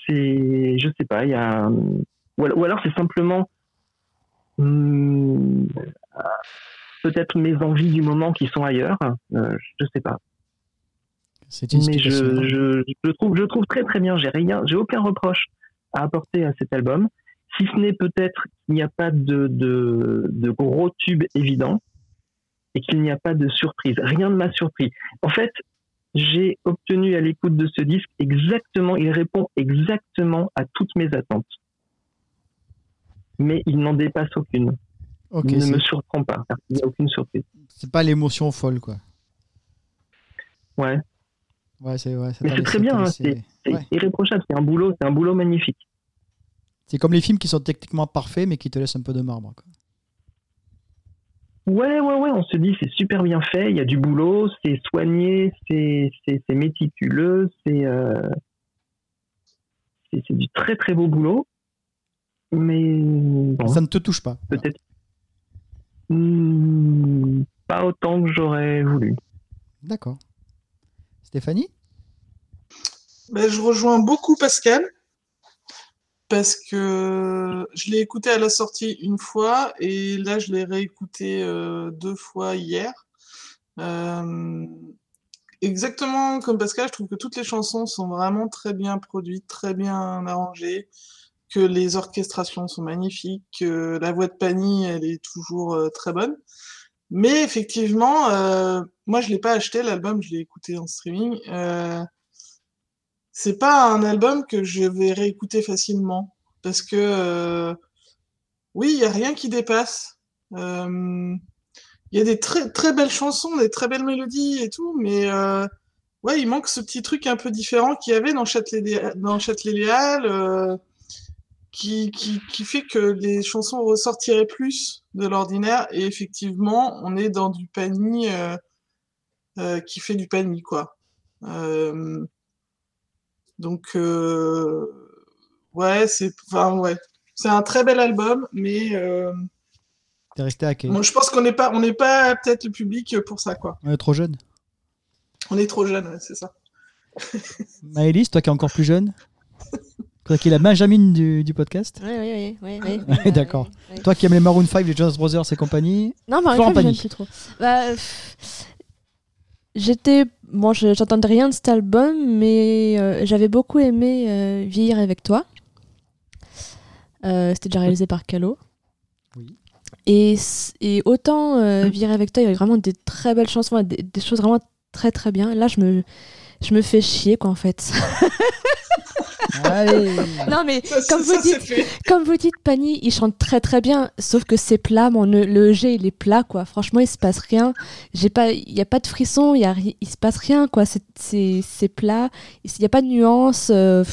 C'est je sais pas il y a ou al- ou alors c'est simplement hum, peut-être mes envies du moment qui sont ailleurs. Euh, je sais pas. C'est une mais je, je, je le trouve, je trouve très très bien. J'ai rien, j'ai aucun reproche à apporter à cet album, si ce n'est peut-être qu'il n'y a pas de, de, de gros tubes évidents et qu'il n'y a pas de surprise. Rien ne m'a surpris. En fait, j'ai obtenu à l'écoute de ce disque exactement, il répond exactement à toutes mes attentes. Mais il n'en dépasse aucune. Ok, il ne me surprend pas. Il n'y a aucune surprise. c'est pas l'émotion folle quoi. Ouais. Ouais, c'est ouais, Mais c'est très bien, hein, C'est Ouais. irréprochable. C'est un boulot, c'est un boulot magnifique. C'est comme les films qui sont techniquement parfaits mais qui te laissent un peu de marbre. quoi. Ouais, ouais, ouais, on se dit c'est super bien fait, il y a du boulot, c'est soigné, c'est c'est- c'est méticuleux, c'est euh, c'est c'est du très très beau boulot, mais bon, Ça ne te touche pas. peut-être hmm, pas autant que j'aurais voulu. D'accord. Stéphanie? Ben, je rejoins beaucoup Pascal parce que je l'ai écouté à la sortie une fois et là je l'ai réécouté euh, deux fois hier. Euh, exactement comme Pascal, je trouve que toutes les chansons sont vraiment très bien produites, très bien arrangées, que les orchestrations sont magnifiques, que la voix de Pani elle est toujours euh, très bonne. Mais effectivement, moi je l'ai pas acheté l'album, je l'ai écouté en streaming. Euh, c'est pas un album que je vais réécouter facilement parce que euh, oui, il y a rien qui dépasse. Euh, Il y a des très très belles chansons, des très belles mélodies et tout, mais euh, ouais, il manque ce petit truc un peu différent qu'il y avait dans Châtelet dans Châtelet-Léal, euh, qui, qui qui fait que les chansons ressortiraient plus de l'ordinaire. Et effectivement, on est dans du panier euh, euh, qui fait du panier quoi. Donc, euh, ouais, c'est enfin, ouais. c'est un très bel album, mais euh, T'es resté à moi, je pense qu'on n'est pas, on n'est pas peut-être le public pour ça, quoi. On est trop jeune. On est trop jeune, ouais, c'est ça. (laughs) Maëlys, toi qui es encore plus jeune Toi qui es la Benjamin du, du podcast Oui, oui, oui. oui, d'accord. Toi qui aimes les Maroon 5, les Jonas Brothers et compagnie Non, Florent Claire, Pagny. j'aime plus trop. Bah, pff, j'étais. Bon, je- j'entendais rien de cet album, mais euh, j'avais beaucoup aimé euh, Vieillir avec toi. Euh, C'était déjà réalisé par Calo. Oui. Et, et autant euh, Vieillir avec toi, il y avait vraiment des très belles chansons, des, des choses vraiment très très bien. Là, je me, je me fais chier, quoi, en fait. (laughs) Allez. non, mais Ça, comme ça, vous dites, comme vous dites, Pani, il chante très très bien, sauf que c'est plat, mon, le G, il est plat, quoi. Franchement, il se passe rien. J'ai pas, il y a pas de frisson, il y il se passe rien, quoi. C'est, c'est, c'est plat, il y a pas de nuance. euh.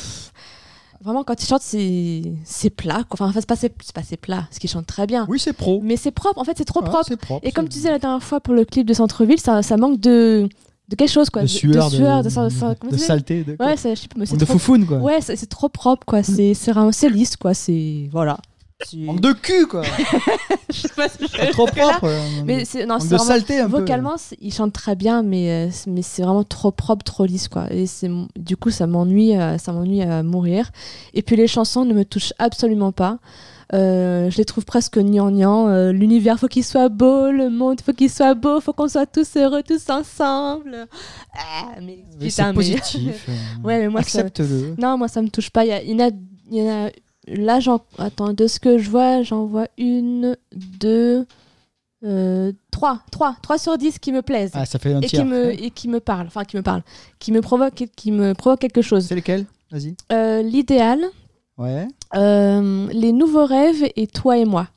Vraiment, quand il chante, c'est, c'est plat, quoi. Enfin, c'est pas, c'est, c'est pas c'est plat, parce qu'il chante très bien. Oui, c'est pro. Mais c'est propre, en fait, c'est trop Ouais, propre. c'est propre. Et comme tu disais la dernière fois pour le clip de Centre-ville, ça, ça manque de, de quelque chose, quoi. de sueur, de, sueur, de, de dis saleté, de, Ouais, je sais pas, mais c'est de trop foufoune, quoi. Ouais, c'est trop propre, quoi. C'est c'est c'est lisse, quoi. C'est. Voilà. Manque de cul, quoi. (laughs) Je sais pas si je- trop propre. euh, Mais c'est non, c'est de saleté, un peu. Vocalement, c'est- il chante très bien, mais, euh, c'est- mais c'est vraiment trop propre, trop lisse, quoi. Et c'est du coup, ça m'ennuie, euh, ça m'ennuie à mourir. Et puis les chansons ne me touchent absolument pas. Euh, je les trouve presque gnangnan. Euh, L'univers, faut qu'il soit beau, le monde, faut qu'il soit beau, faut qu'on soit tous heureux, tous ensemble. Ah, mais Mais c'est positif. (laughs) euh, Ouais, mais moi, ça- Accepte-le. Non, moi ça me touche pas. Il y, a- y a, y en a- Là, j'en. Attends, de ce que je vois, j'en vois une, deux, euh, trois, trois, trois sur dix qui me plaisent. Ah, ça fait un et, qui me, et qui me parlent. Enfin, qui me parlent. Qui me provoquent, qui me provoquent quelque chose. C'est lesquels? Vas-y. Euh, L'idéal, Ouais. euh, Les nouveaux rêves et Toi et moi.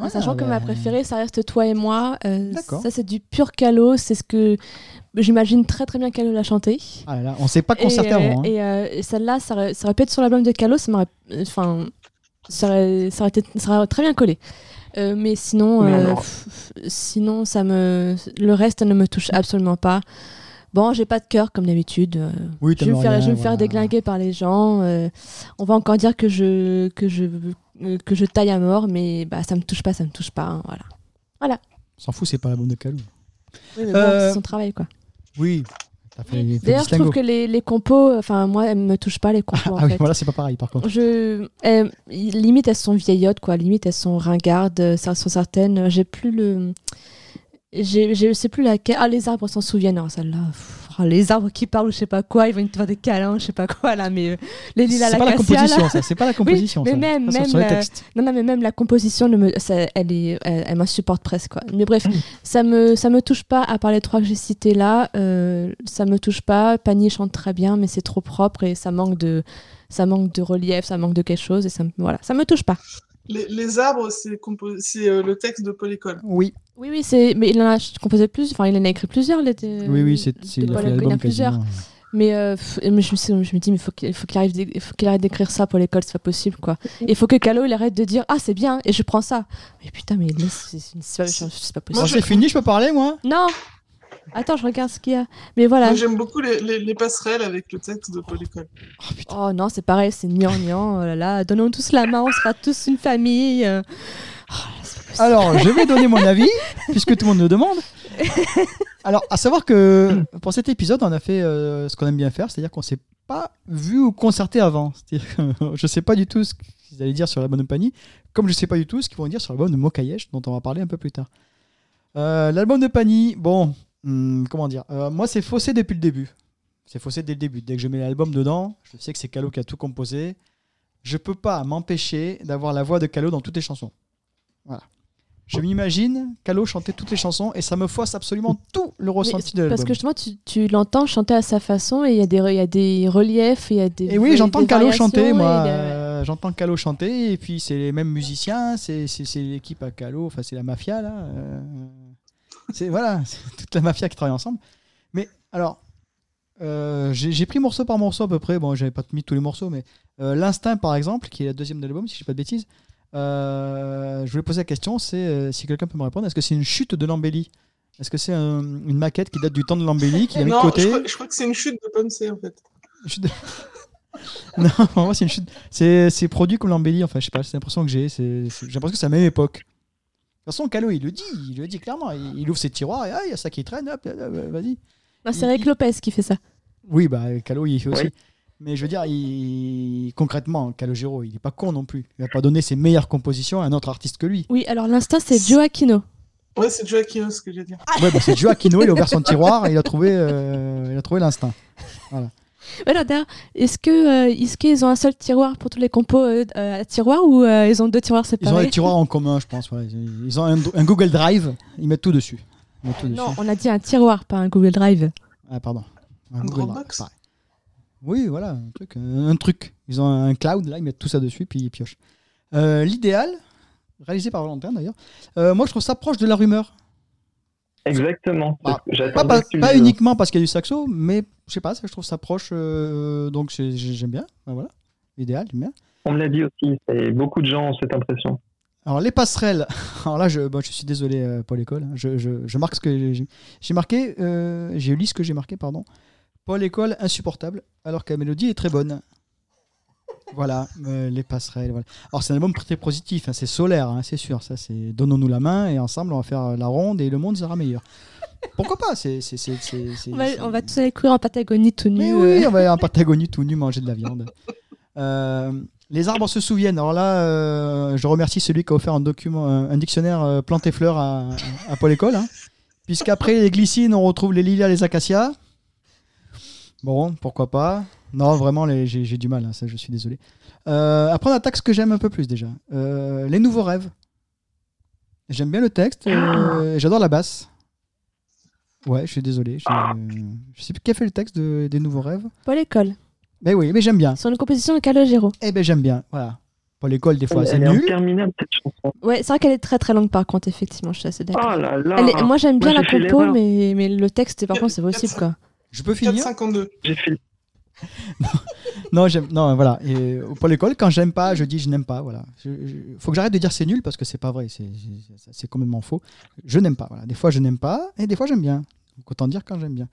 Ah, Sachant que ma préférée, ça reste Toi et moi. Euh, ça, c'est du pur calot. C'est ce que j'imagine très très bien Calo l'a chanté. Ah là là, on s'est pas concerté et, euh, avant. hein. Et, euh, et celle-là, ça aurait, ça aurait pu être sur l'album de Calo, ça m'aurait. Enfin. Ça aurait, ça, aurait été- ça aurait très bien collé. Euh, mais sinon, Mais euh, sinon ça me, le reste ne me touche absolument pas. Bon, j'ai pas de cœur comme d'habitude. euh, Oui, je vais me faire, rien, je vais me faire voilà. déglinguer par les gens. euh, on va encore dire que je, que je, euh, que je taille à mort, mais bah ça me touche pas, ça me touche pas. hein, voilà. On s'en fout, c'est pas la bonne de Calou. Oui, mais bon, c'est son travail quoi. Oui. D'ailleurs, je trouve que les, les compos, enfin moi, elles me touchent pas les compos en Ah oui, fait. voilà, c'est pas pareil par contre. Je, elles- limite, elles sont vieillottes, quoi. Limite, elles sont ringardes. Ça sont certaines. J'ai plus le. J'ai- Je sais plus laquelle. Ah, les arbres s'en souviennent. Alors, celle-là. oh, les arbres qui parlent, ou je sais pas quoi. Ils vont te faire des câlins, je sais pas quoi, là. Mais euh, les lilas, C'est pas la composition, ça. C'est pas la composition. mais ça. même- Ça, même la- textes. Non, non, mais même la composition, ne me, ça, elle, est, elle, elle m'insupporte presque, quoi. Mais bref, Mm. ça me, ça me touche pas, à part les trois que j'ai cités là. euh, ça me touche pas. Panier chante très bien, mais c'est trop propre et ça manque de. Ça manque de relief, ça manque de quelque chose et ça voilà, ça me touche pas. Les, les arbres, c'est compo- c'est, euh, le texte de Paul École. Oui, Oui, oui, c'est. Mais il en a composé plus. Enfin, il en a écrit plusieurs. Les, oui, oui, c'est il a fait l'album plusieurs. Mais, euh, moi, je, me suis- je me dis, mais faut qu'il faut qu'il arrive, il faut qu'il arrête d'écrire ça pour l'école, c'est pas possible, quoi. Il faut que Calo, il arrête de dire, ah, c'est bien, et je prends ça. Mais putain, mais c'est pas, pas possible. je- c'est fini, je peux parler, moi? Non Attends, je regarde ce qu'il y a. Mais voilà. Moi, j'aime beaucoup les, les- les passerelles avec le texte de Paul École. Oh putain. Oh non, c'est pareil, c'est gnangnan. Oh là là, donnons tous la main, on sera tous une famille. Oh Alors, je vais donner mon avis, (laughs) puisque tout le monde le demande. Alors, à savoir que pour cet épisode, on a fait euh, ce qu'on aime bien faire, c'est-à-dire qu'on s'est pas vu ou concerté avant. C'est-à-dire que (laughs) je sais pas du tout ce qu'ils allaient dire sur l'album de Pani, comme je sais pas du tout ce qu'ils vont dire sur l'album de Mokayesh, dont on va parler un peu plus tard. Euh, l'album de Pani, bon, hum, comment dire euh, Moi, c'est faussé depuis le début. C'est faussé dès le début. Dès que je mets l'album dedans, je sais que c'est Calo qui a tout composé. Je peux pas m'empêcher d'avoir la voix de Calo dans toutes les chansons. Voilà. Je m'imagine Calo chanter toutes les chansons et ça me fausse absolument tout le ressenti de Parce l'album. que justement, tu, tu l'entends chanter à sa façon et il y, a des re- il y a des reliefs, et il y a des. Et oui, j'entends Calo chanter, moi. euh, j'entends Calo chanter, et puis c'est les mêmes musiciens, c'est c'est- c'est l'équipe à Calo, enfin c'est la mafia, là. euh, c'est voilà, (laughs) c'est toute la mafia qui travaille ensemble. Mais alors, euh, j'ai pris morceau par morceau à peu près, bon, j'avais pas mis tous les morceaux, mais L'Instinct, par exemple, qui est la deuxième de l'album, si je dis pas de bêtises, euh, je voulais poser la question, c'est euh, si quelqu'un peut me répondre, est-ce que c'est une chute de l'embellie Est-ce que c'est un- une maquette qui date du temps de l'embellie, qui a mis de Non, côté? je crois, je crois que c'est une chute de Ponce, en fait. Chute de- (laughs) non, pour moi, c'est une chute. C'est c'est produit comme l'embellie, enfin, je sais pas, c'est l'impression que j'ai. c'est- c'est- J'ai l'impression que c'est la même époque. De toute façon, Calo, il le dit, il le dit clairement. Il, il ouvre ses tiroirs et ah, il y a ça qui traîne, hop, hop, hop, vas-y. Non, c'est Eric Lopez qui fait ça. Oui, bah, Calo, il fait aussi. Mais je veux dire, il... concrètement, Calogero, il est pas con non plus. Il va pas donner ses meilleures compositions à un autre artiste que lui. Oui, alors l'instinct, c'est Joe Aquino. Ouais, c'est Joaquin, ce que je veux dire. Ouais, bah, c'est Joaquino, il a ouvert son (laughs) tiroir et il a trouvé, euh, il a trouvé l'instinct. Alors d'ailleurs, est-ce que euh, est-ce qu'ils ont un seul tiroir pour tous les compos euh, euh, à tiroir ou euh, ils ont deux tiroirs Ils ont séparés des tiroirs en commun, je pense. ouais. Ils ont un, un Google Drive, ils mettent tout dessus. Ils mettent tout Non, dessus. on a dit un tiroir, pas un Google Drive. Ah, pardon. Un Google Drive, Dropbox pareil. Oui, voilà, un truc, un, truc. Ils ont un cloud, là, ils mettent tout ça dessus, puis ils piochent. Euh, L'idéal, réalisé par Valentin d'ailleurs, euh, moi je trouve ça proche de la rumeur. Exactement. Bah, Pas, uniquement parce qu'il y a du saxo, mais je sais pas, ça, je trouve ça proche, euh, donc j'ai- j'ai- j'aime bien. Ben voilà, idéal, j'aime bien. On me l'a dit aussi. Et beaucoup de gens ont cette impression. Alors les passerelles, (laughs) alors là je, bon, je suis désolé Paul École, hein. je, je, je marque ce que j'ai- marqué, j'ai lu ce que j'ai marqué, pardon. Paul École insupportable, alors que la mélodie est très bonne. Voilà, euh, les passerelles. Voilà. Alors c'est un album très positif, hein, c'est solaire, hein, c'est sûr. Ça c'est donnons-nous la main et ensemble on va faire la ronde et le monde sera meilleur. Pourquoi pas C'est c'est c'est c'est- c'est- On va, c'est- on va tous aller courir en Patagonie tout nu. mais euh. oui, on va aller en Patagonie tout nu manger de la viande. Euh, les arbres se souviennent. Alors là, je remercie celui qui a offert un, document, un, dictionnaire plantes et fleurs à, à Paul École. Hein, Puisqu'après les glycines, on retrouve les lilas, les acacias. Bon, pourquoi pas. Non, vraiment, les- j'ai j'ai du mal, hein, ça, je suis désolé. Euh, après, on attaque ce que j'aime un peu plus déjà. Euh, les nouveaux rêves. J'aime bien le texte. euh, J'adore la basse. Ouais, je suis désolé. Je, je sais plus qui a fait le texte de- des nouveaux rêves. Paul École. Mais oui, mais j'aime bien. Sur une composition de Calogero. Eh ben j'aime bien. Voilà. Pour l'école, des fois, c'est Elle est nul. interminable cette chanson. Ouais, c'est vrai qu'elle est très très longue par contre, effectivement, je suis assez d'accord. Oh là là. Elle est- moi j'aime bien Moi, la compo, mais, mais le texte, par contre, c'est possible quoi. Je peux finir 4,52. J'ai fait (laughs) Non, j'aime. Non, voilà. Et pour l'école, quand j'aime pas, je dis je n'aime pas. Voilà. Je- je- faut que j'arrête de dire c'est nul parce que c'est pas vrai. C'est c'est- complètement faux. Je n'aime pas. Voilà. Des fois, je n'aime pas et des fois, j'aime bien. Donc, autant dire quand j'aime bien.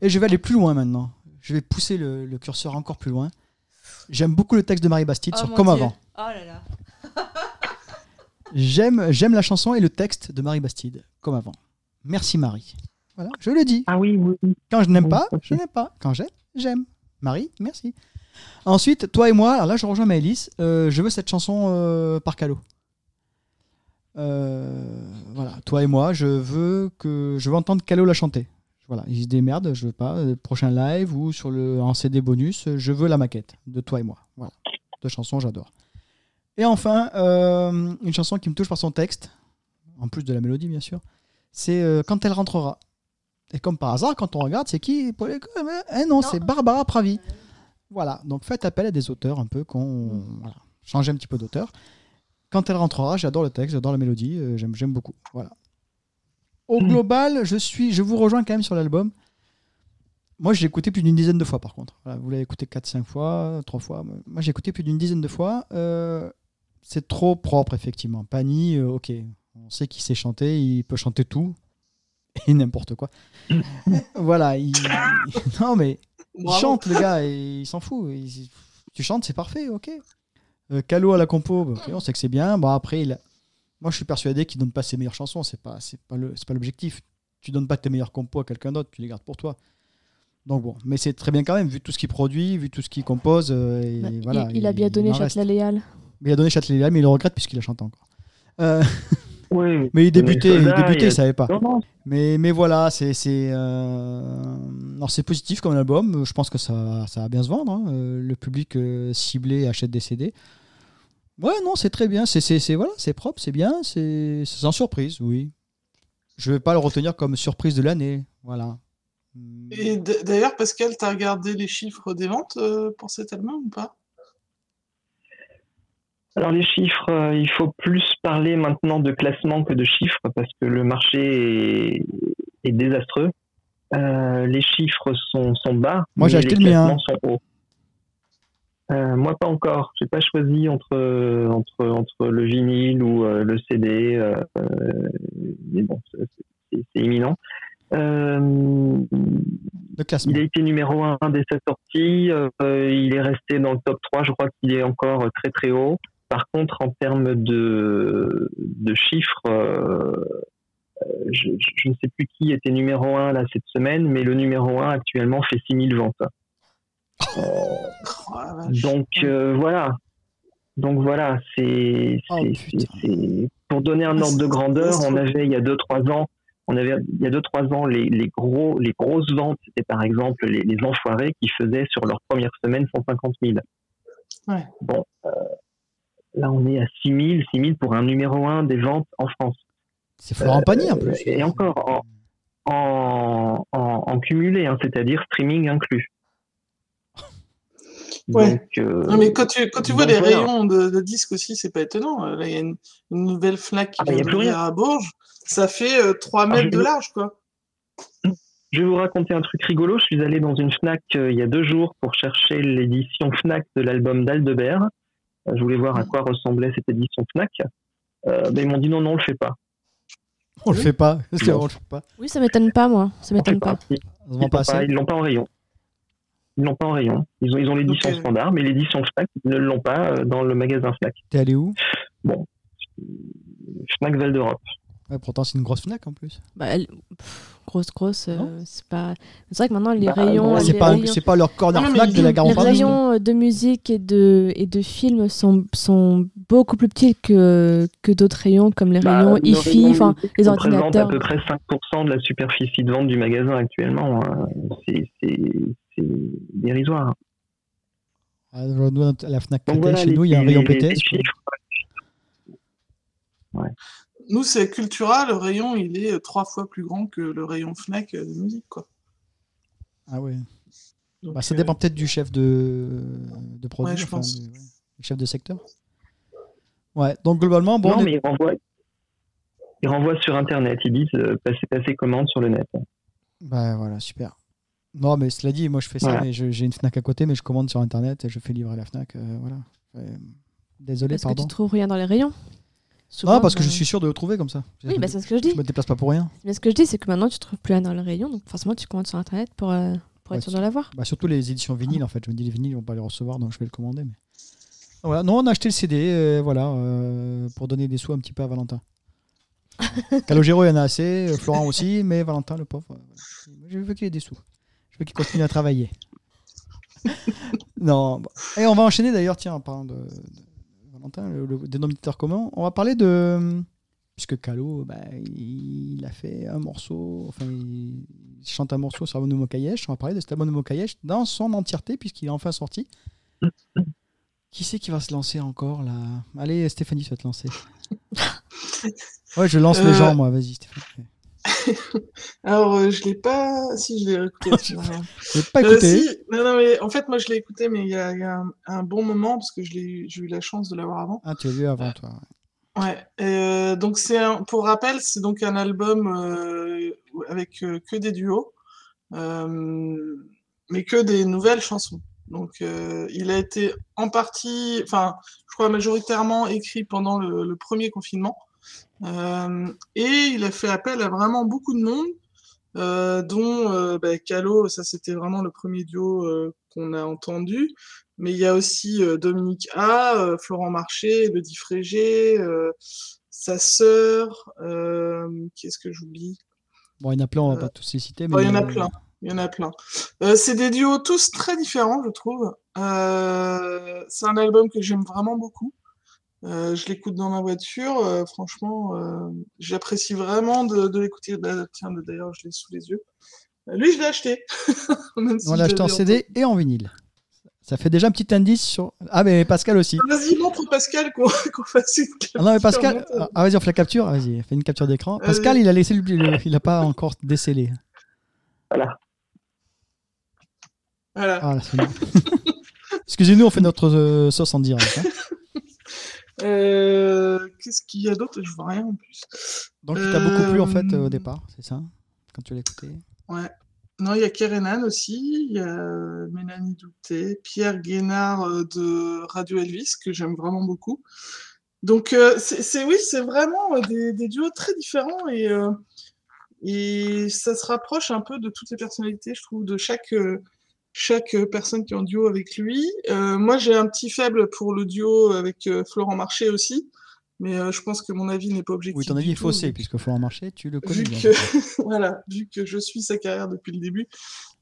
Et je vais aller plus loin maintenant. Je vais pousser le, le curseur encore plus loin. J'aime beaucoup le texte de Marie Bastide sur Comme avant. Oh là là. J'aime, j'aime la chanson et le texte de Marie Bastide, comme avant. Merci Marie. Voilà, je le dis. Ah oui. Quand je n'aime pas, je n'aime pas. Quand j'aime, j'aime. Marie, merci. Ensuite, toi et moi, alors là je rejoins Maëlys, euh, je veux cette chanson euh, par Calo. Euh, voilà, toi et moi, je veux que je veux entendre Calo la chanter. Voilà, il se démerde, je veux pas. prochain live ou sur le en CD bonus, je veux la maquette de toi et moi. Voilà, deux chansons, j'adore. Et enfin, une chanson qui me touche par son texte, en plus de la mélodie bien sûr, c'est Quand elle rentrera. Et comme par hasard, quand on regarde, c'est qui Paul École Eh non, c'est Barbara Pravi. Voilà, donc faites appel à des auteurs un peu qu'on. Voilà, changez un petit peu d'auteur. Quand elle rentrera, j'adore le texte, j'adore la mélodie, euh, j'aime, j'aime beaucoup. Voilà. Au Mm. global, je, suis, je vous rejoins quand même sur l'album. Moi, j'ai écouté plus d'une dizaine de fois par contre. Voilà, vous l'avez écouté 4-5 fois, 3 fois. Moi, j'ai écouté plus d'une dizaine de fois. Euh, c'est trop propre, effectivement. Pani, euh, ok, on sait qu'il sait chanter, il peut chanter tout (laughs) et n'importe quoi. (laughs) voilà, il... (laughs) non mais il Bravo. chante le gars et il s'en fout. Il- Tu chantes, c'est parfait, ok. Euh, Calo à la compo, bah, on sait que c'est bien. Bon après, il a- moi je suis persuadé qu'il donne pas ses meilleures chansons. C'est pas, c'est pas le, c'est pas l'objectif. Tu donnes pas tes meilleurs compos à quelqu'un d'autre, tu les gardes pour toi. Donc bon, mais c'est très bien quand même vu tout ce qu'il produit, vu tout ce qu'il compose. euh, et Bah, voilà, il, il a bien donné. Châtelet-Léal. Mais il a donné Châtelet mais il le regrette puisqu'il a chanté encore. Euh, Oui. mais il débutait, il débutait, il a- il savait pas. Non, non, Mais, mais voilà, c'est c'est euh, c'est positif comme album. Je pense que ça, ça va bien se vendre. hein. Euh, Le public euh, ciblé achète des CD. Ouais, non, c'est très bien. C'est voilà, c'est propre, c'est bien. C'est sans surprise, oui. Je vais pas le retenir comme surprise de l'année. Voilà. Et d'ailleurs, Pascal, t'as regardé les chiffres des ventes pour cet album ou pas? Alors les chiffres, euh, il faut plus parler maintenant de classement que de chiffres parce que le marché est, est désastreux. Euh, les chiffres sont, sont bas, Moi, j'ai acheté les le mien. classements sont hauts. Euh, moi pas encore. J'ai pas choisi entre entre entre le vinyle ou euh, le CD, euh, mais bon, c'est- imminent. Euh, Le classement. il a été numéro 1 dès sa sortie. euh, il est resté dans le top 3. Je crois qu'il est encore très très haut. Par contre, en termes de, de chiffres, euh, je, je ne sais plus qui était numéro 1 là cette semaine, mais le numéro 1 actuellement fait 6000 ventes. Oh. Donc euh, voilà. Donc voilà, c'est Oh, pour donner un ordre de grandeur, on avait il y a deux trois ans, on avait il y a deux trois ans les, les gros les grosses ventes, c'était par exemple les, les enfoirés qui faisaient sur leur première semaine 150 000. Ouais. Bon, euh, là on est à 6 000, 6 000 pour un numéro 1 des ventes en France. C'est Florent Pagny en plus. Euh, et encore, en, en, en, en cumulé, hein, c'est-à-dire streaming inclus. Ouais. Donc, euh, Non, mais quand tu, quand tu vois les voilà. rayons de, de disques aussi, c'est pas étonnant. Euh, Là, il y a une, une nouvelle Fnac qui Ah, bah, il y a vient rien. à Bourges. Ça fait euh, 3 Ah, mètres je de large, quoi. Je vais vous raconter un truc rigolo. Je suis allé dans une Fnac euh, il y a deux jours pour chercher l'édition Fnac de l'album d'Aldebert. Je voulais voir à quoi ressemblait cette édition Fnac. Euh, ben, ils m'ont dit non, non, on le fait pas. On le fait pas. (laughs) Vrai, on le fait pas. Oui, ça m'étonne pas, moi. Ça m'étonne pas. pas. Ils ils pas pas, ils l'ont pas en rayon. Ils l'ont pas en rayon. Ils ont, ils ont l'édition Ok. standard, mais l'édition Fnac, ils ne l'ont pas euh, dans le magasin Fnac. T'es allé où? Fnac Val d'Europe. Ouais, Pourtant, c'est une grosse Fnac en plus. Bah, elle- pff, grosse, grosse. euh, Non c'est pas. C'est vrai que maintenant les Bah, rayons. non, Ah, c'est les pas, rayons- c'est pas leur corner Ah, mais Fnac de la gare les rayons de musique et de, et de films sont, sont beaucoup plus petits que, que d'autres rayons comme les Bah, rayons IFI, enfin les ordinateurs. à peu près 5% de la superficie de vente du magasin actuellement. hein. C'est c'est- c'est dérisoire. Ah, nous, à la Fnac Donc voilà, chez les- nous, il y a un rayon les- PT. Nous, c'est Cultura. Le rayon, il est euh, trois fois plus grand que le rayon Fnac euh, de musique, quoi. Ah ouais. Donc, Bah, ça euh, dépend peut-être du chef de, de produit, Ouais, je enfin, pense. du, chef de secteur. Ouais, donc globalement, bon, non, mais ils renvoient, ils renvoient sur Internet. Ils disent euh, passer, passer commande sur le net. bah voilà, super. Non, mais cela dit, moi je fais ça, Voilà. mais je- j'ai une Fnac à côté, mais je commande sur internet et je fais livrer à la Fnac. euh, voilà. Euh, désolé, Parce que pardon. tu trouves rien dans les rayons. Souvent, Non, parce que je suis sûr de le trouver comme ça. Oui, bah, c'est ce que je je dis. me déplace pas pour rien. Mais ce que je dis, c'est que maintenant tu trouves plus rien dans le rayon, donc forcément tu commandes sur internet pour, euh, pour Ouais, être sûr de l'avoir. Bah, surtout les éditions vinyles, en fait. Je me dis, les vinyles, ils vont pas les recevoir, donc je vais le commander. Mais... Voilà. Non, on a acheté le CD, euh, voilà, euh, pour donner des sous un petit peu à Valentin. (laughs) Calogero, il y en a assez, euh, Florent aussi, mais Valentin, le pauvre, euh, je veux qu'il ait des sous. Je veux qu'il continue à travailler. (laughs) non. bon. Et on va enchaîner d'ailleurs, tiens, en parlant de, de Valentin, le, le dénominateur commun. On va parler de. Puisque Calo, bah, il a fait un morceau, enfin, il chante un morceau sur Abonnement Mokayesh. On va parler de cet Abonnement Mokayesh dans son entièreté, puisqu'il est enfin sorti. Qui c'est qui va se lancer encore là? Allez, Stéphanie, tu vas te lancer. (laughs) Ouais, je lance les Euh, gens, moi, vas-y, Stéphanie. (laughs) Alors, euh, je l'ai pas. Si, je l'ai écouté. marrant. (laughs) Je vais pas Euh, écouter. si, non, non, mais en fait, moi, je l'ai écouté, mais il y a, il y a un, un bon moment, parce que l'ai- j'ai eu la chance de l'avoir avant. Ah, tu l'as vu avant, toi. Ouais. Et, euh, donc, c'est un- pour rappel, c'est donc un album euh, avec euh, que des duos, euh, mais que des nouvelles chansons. Donc, euh, il a été en partie, enfin, je crois majoritairement écrit pendant le, le premier confinement. Euh, et il a fait appel à vraiment beaucoup de monde, euh, dont euh, bah, Calo, ça c'était vraiment le premier duo euh, qu'on a entendu. Mais il y a aussi Dominique A, Florent Marché, Elodie Frégé, sa sœur, qu'est-ce que j'oublie? Bon, il y en a plein, on va pas tous les citer. bon, Mais il y en a plein. Il y en a plein. C'est des duos tous très différents, je trouve. C'est un album que j'aime vraiment beaucoup. Euh, je l'écoute dans ma voiture. euh, franchement, euh, j'apprécie vraiment de, de l'écouter. Bah, tiens, d'ailleurs, je l'ai sous les yeux. Euh, lui, je l'ai acheté. (laughs) Si On l'a acheté en CD et en vinyle. Ça fait déjà un petit indice sur. Ah, mais Pascal aussi. Vas-y, montre Pascal qu'on (laughs) qu'on fasse une Ah non, mais capture Pascal. mentale. Ah, vas-y, on fait la capture. Vas-y, fais une capture d'écran. Pascal, il a laissé le- le- Il a pas encore décelé. Voilà. Voilà. Ah. (laughs) Excusez-nous, on fait notre euh, sauce en direct. hein. Euh, Qu'est-ce qu'il y a d'autre? Je vois rien en plus. Donc, tu t'as beaucoup plu en fait Euh, au départ, c'est ça? Quand tu l'as écouté Ouais. Non, il y a Kerenan aussi, il y a euh, Mélanie Douté, Pierre Guénard euh, de Radio Elvis, que j'aime vraiment beaucoup. Donc, euh, c'est oui, c'est vraiment euh, des, des duos très différents et, euh, et ça se rapproche un peu de toutes les personnalités, je trouve, de chaque, euh, chaque personne qui est en duo avec lui. Euh, moi, j'ai un petit faible pour le duo avec euh, Florent Marché aussi, mais euh, je pense que mon avis n'est pas objectif. Oui, ton avis est faussé, puisque Florent Marché, tu le connais vu bien. que (laughs) voilà, vu que je suis sa carrière depuis le début,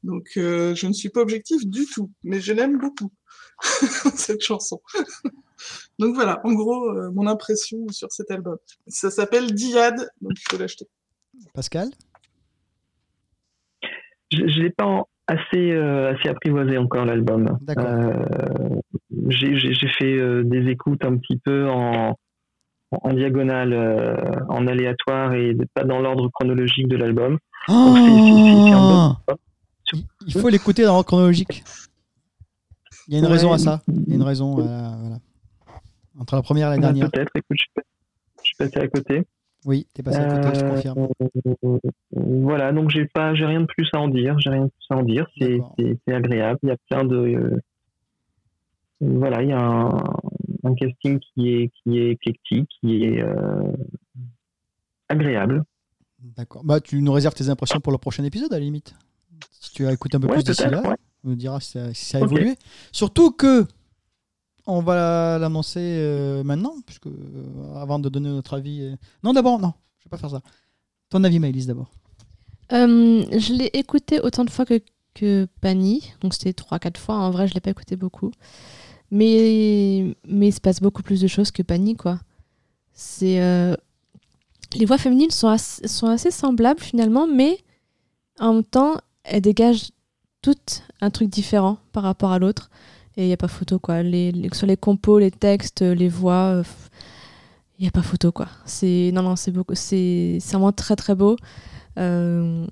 donc euh, je ne suis pas objectif du tout, mais je l'aime beaucoup (laughs) cette chanson. donc voilà, en gros, euh, mon impression sur cet album. Ça s'appelle Diade, donc il faut l'acheter. Pascal? Je ne l'ai pas en- assez, euh, assez apprivoisé encore l'album. Euh, j'ai fait euh, des écoutes un petit peu en, en, diagonale, euh, en aléatoire et pas dans l'ordre chronologique de l'album. Oh bon- il, faut l'écouter dans l'ordre chronologique. Il y a une Ouais. raison à ça. Il y a une raison. voilà. Entre la première et la dernière. Peut-être, écoute, je suis passé à côté. Oui, t'es passé à côté, je Euh, confirme. Voilà, donc j'ai pas, j'ai rien de plus à en dire. J'ai rien de plus à en dire. C'est, agréable. Il y a plein de, voilà, il y a un, un casting qui est, qui est éclectique, qui est euh, agréable. D'accord. Bah, tu nous réserves tes impressions pour le prochain épisode, à la limite. Si tu as écouté un peu Ouais, plus d'ici là, ouais. tu nous diras si ça, si ça a évolué. Surtout que on va l'annoncer euh, maintenant, puisque euh, avant de donner notre avis. euh, Non, d'abord, non, je vais pas faire ça. Ton avis, Maëlys, d'abord. Je l'ai écouté autant de fois que, que Pani, donc c'était 3-4 fois. En vrai, je l'ai pas écouté beaucoup. Mais, mais il se passe beaucoup plus de choses que Pani, quoi. C'est. Les voix féminines sont sont assez semblables finalement, mais en même temps, elles dégagent toutes un truc différent par rapport à l'autre. Et il n'y a pas photo, quoi. Les, sur les compos, les textes, les voix, il n'y a pas photo, quoi. C'est non, non, c'est beaucoup, c'est vraiment très, très beau. Euh,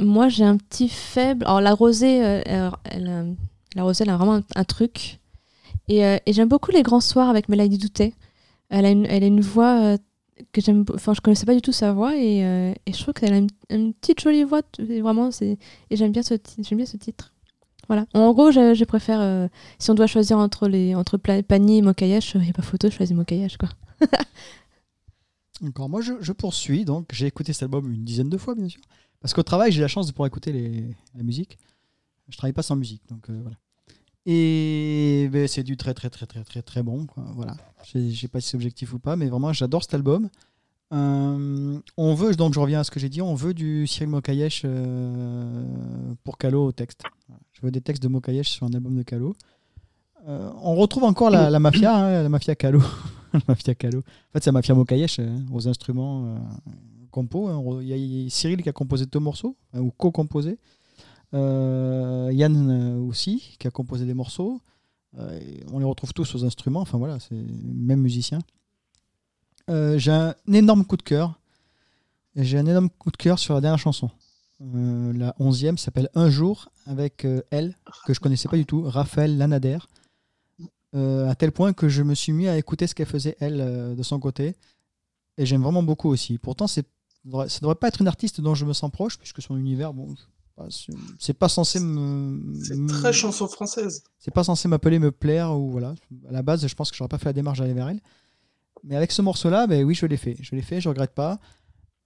moi, j'ai un petit faible. Alors, la rosée, euh, elle, euh, la rosée, a vraiment un, truc. Et, euh, j'aime beaucoup les grands soirs avec Mélanie Doutet. Elle a une, elle a une voix euh, que j'aime. Enfin, je connaissais pas du tout sa voix et, euh, et je trouve qu'elle a une, une petite jolie voix. Vraiment, c'est et j'aime bien ce j'aime bien ce titre. Voilà. En gros, je, préfère euh, si on doit choisir entre les entre Pani et Mokayesh, il n'y a pas photo, je choisis Mokayesh quoi. (laughs) Encore, moi, je, poursuis. Donc, j'ai écouté cet album une dizaine de fois, bien sûr. Parce qu'au travail, j'ai la chance de pouvoir écouter la musique. Je travaille pas sans musique, donc euh, voilà. Et ben, c'est du très, très, très, très, très, très bon. quoi. Voilà. Je sais pas si c'est objectif ou pas, mais vraiment, j'adore cet album. Euh, on veut, donc je reviens à ce que j'ai dit, on veut du Cyril Mokayesh euh, pour Calo au texte. Des textes de Mokayesh sur un album de Calo. Euh, on retrouve encore la, mafia, hein, la mafia Calo. (laughs) la mafia Calo. En fait, c'est la mafia Mokayesh hein, aux instruments euh, compos. hein. Il y, a- Cyril qui a composé deux morceaux, hein, ou co-composé. Euh, Yann euh, aussi, qui a composé des morceaux. Euh, on les retrouve tous aux instruments. Enfin voilà, c'est même musicien. Euh, j'ai un énorme coup de cœur. J'ai un énorme coup de cœur sur la dernière chanson. Euh, la onzième s'appelle Un jour avec euh, elle, que je connaissais pas du tout, Raphaël Lanader. Euh, à tel point que je me suis mis à écouter ce qu'elle faisait elle de son côté. Et j'aime vraiment beaucoup aussi. Pourtant, c'est ça devrait pas être une artiste dont je me sens proche, puisque son univers, bon, c'est- pas censé me. C'est très chanson française. c'est pas censé m'appeler, me plaire ou voilà. À la base, je pense que j'aurais pas fait la démarche d'aller vers elle. Mais avec ce morceau-là, ben oui, je l'ai fait. Je l'ai fait, je regrette pas.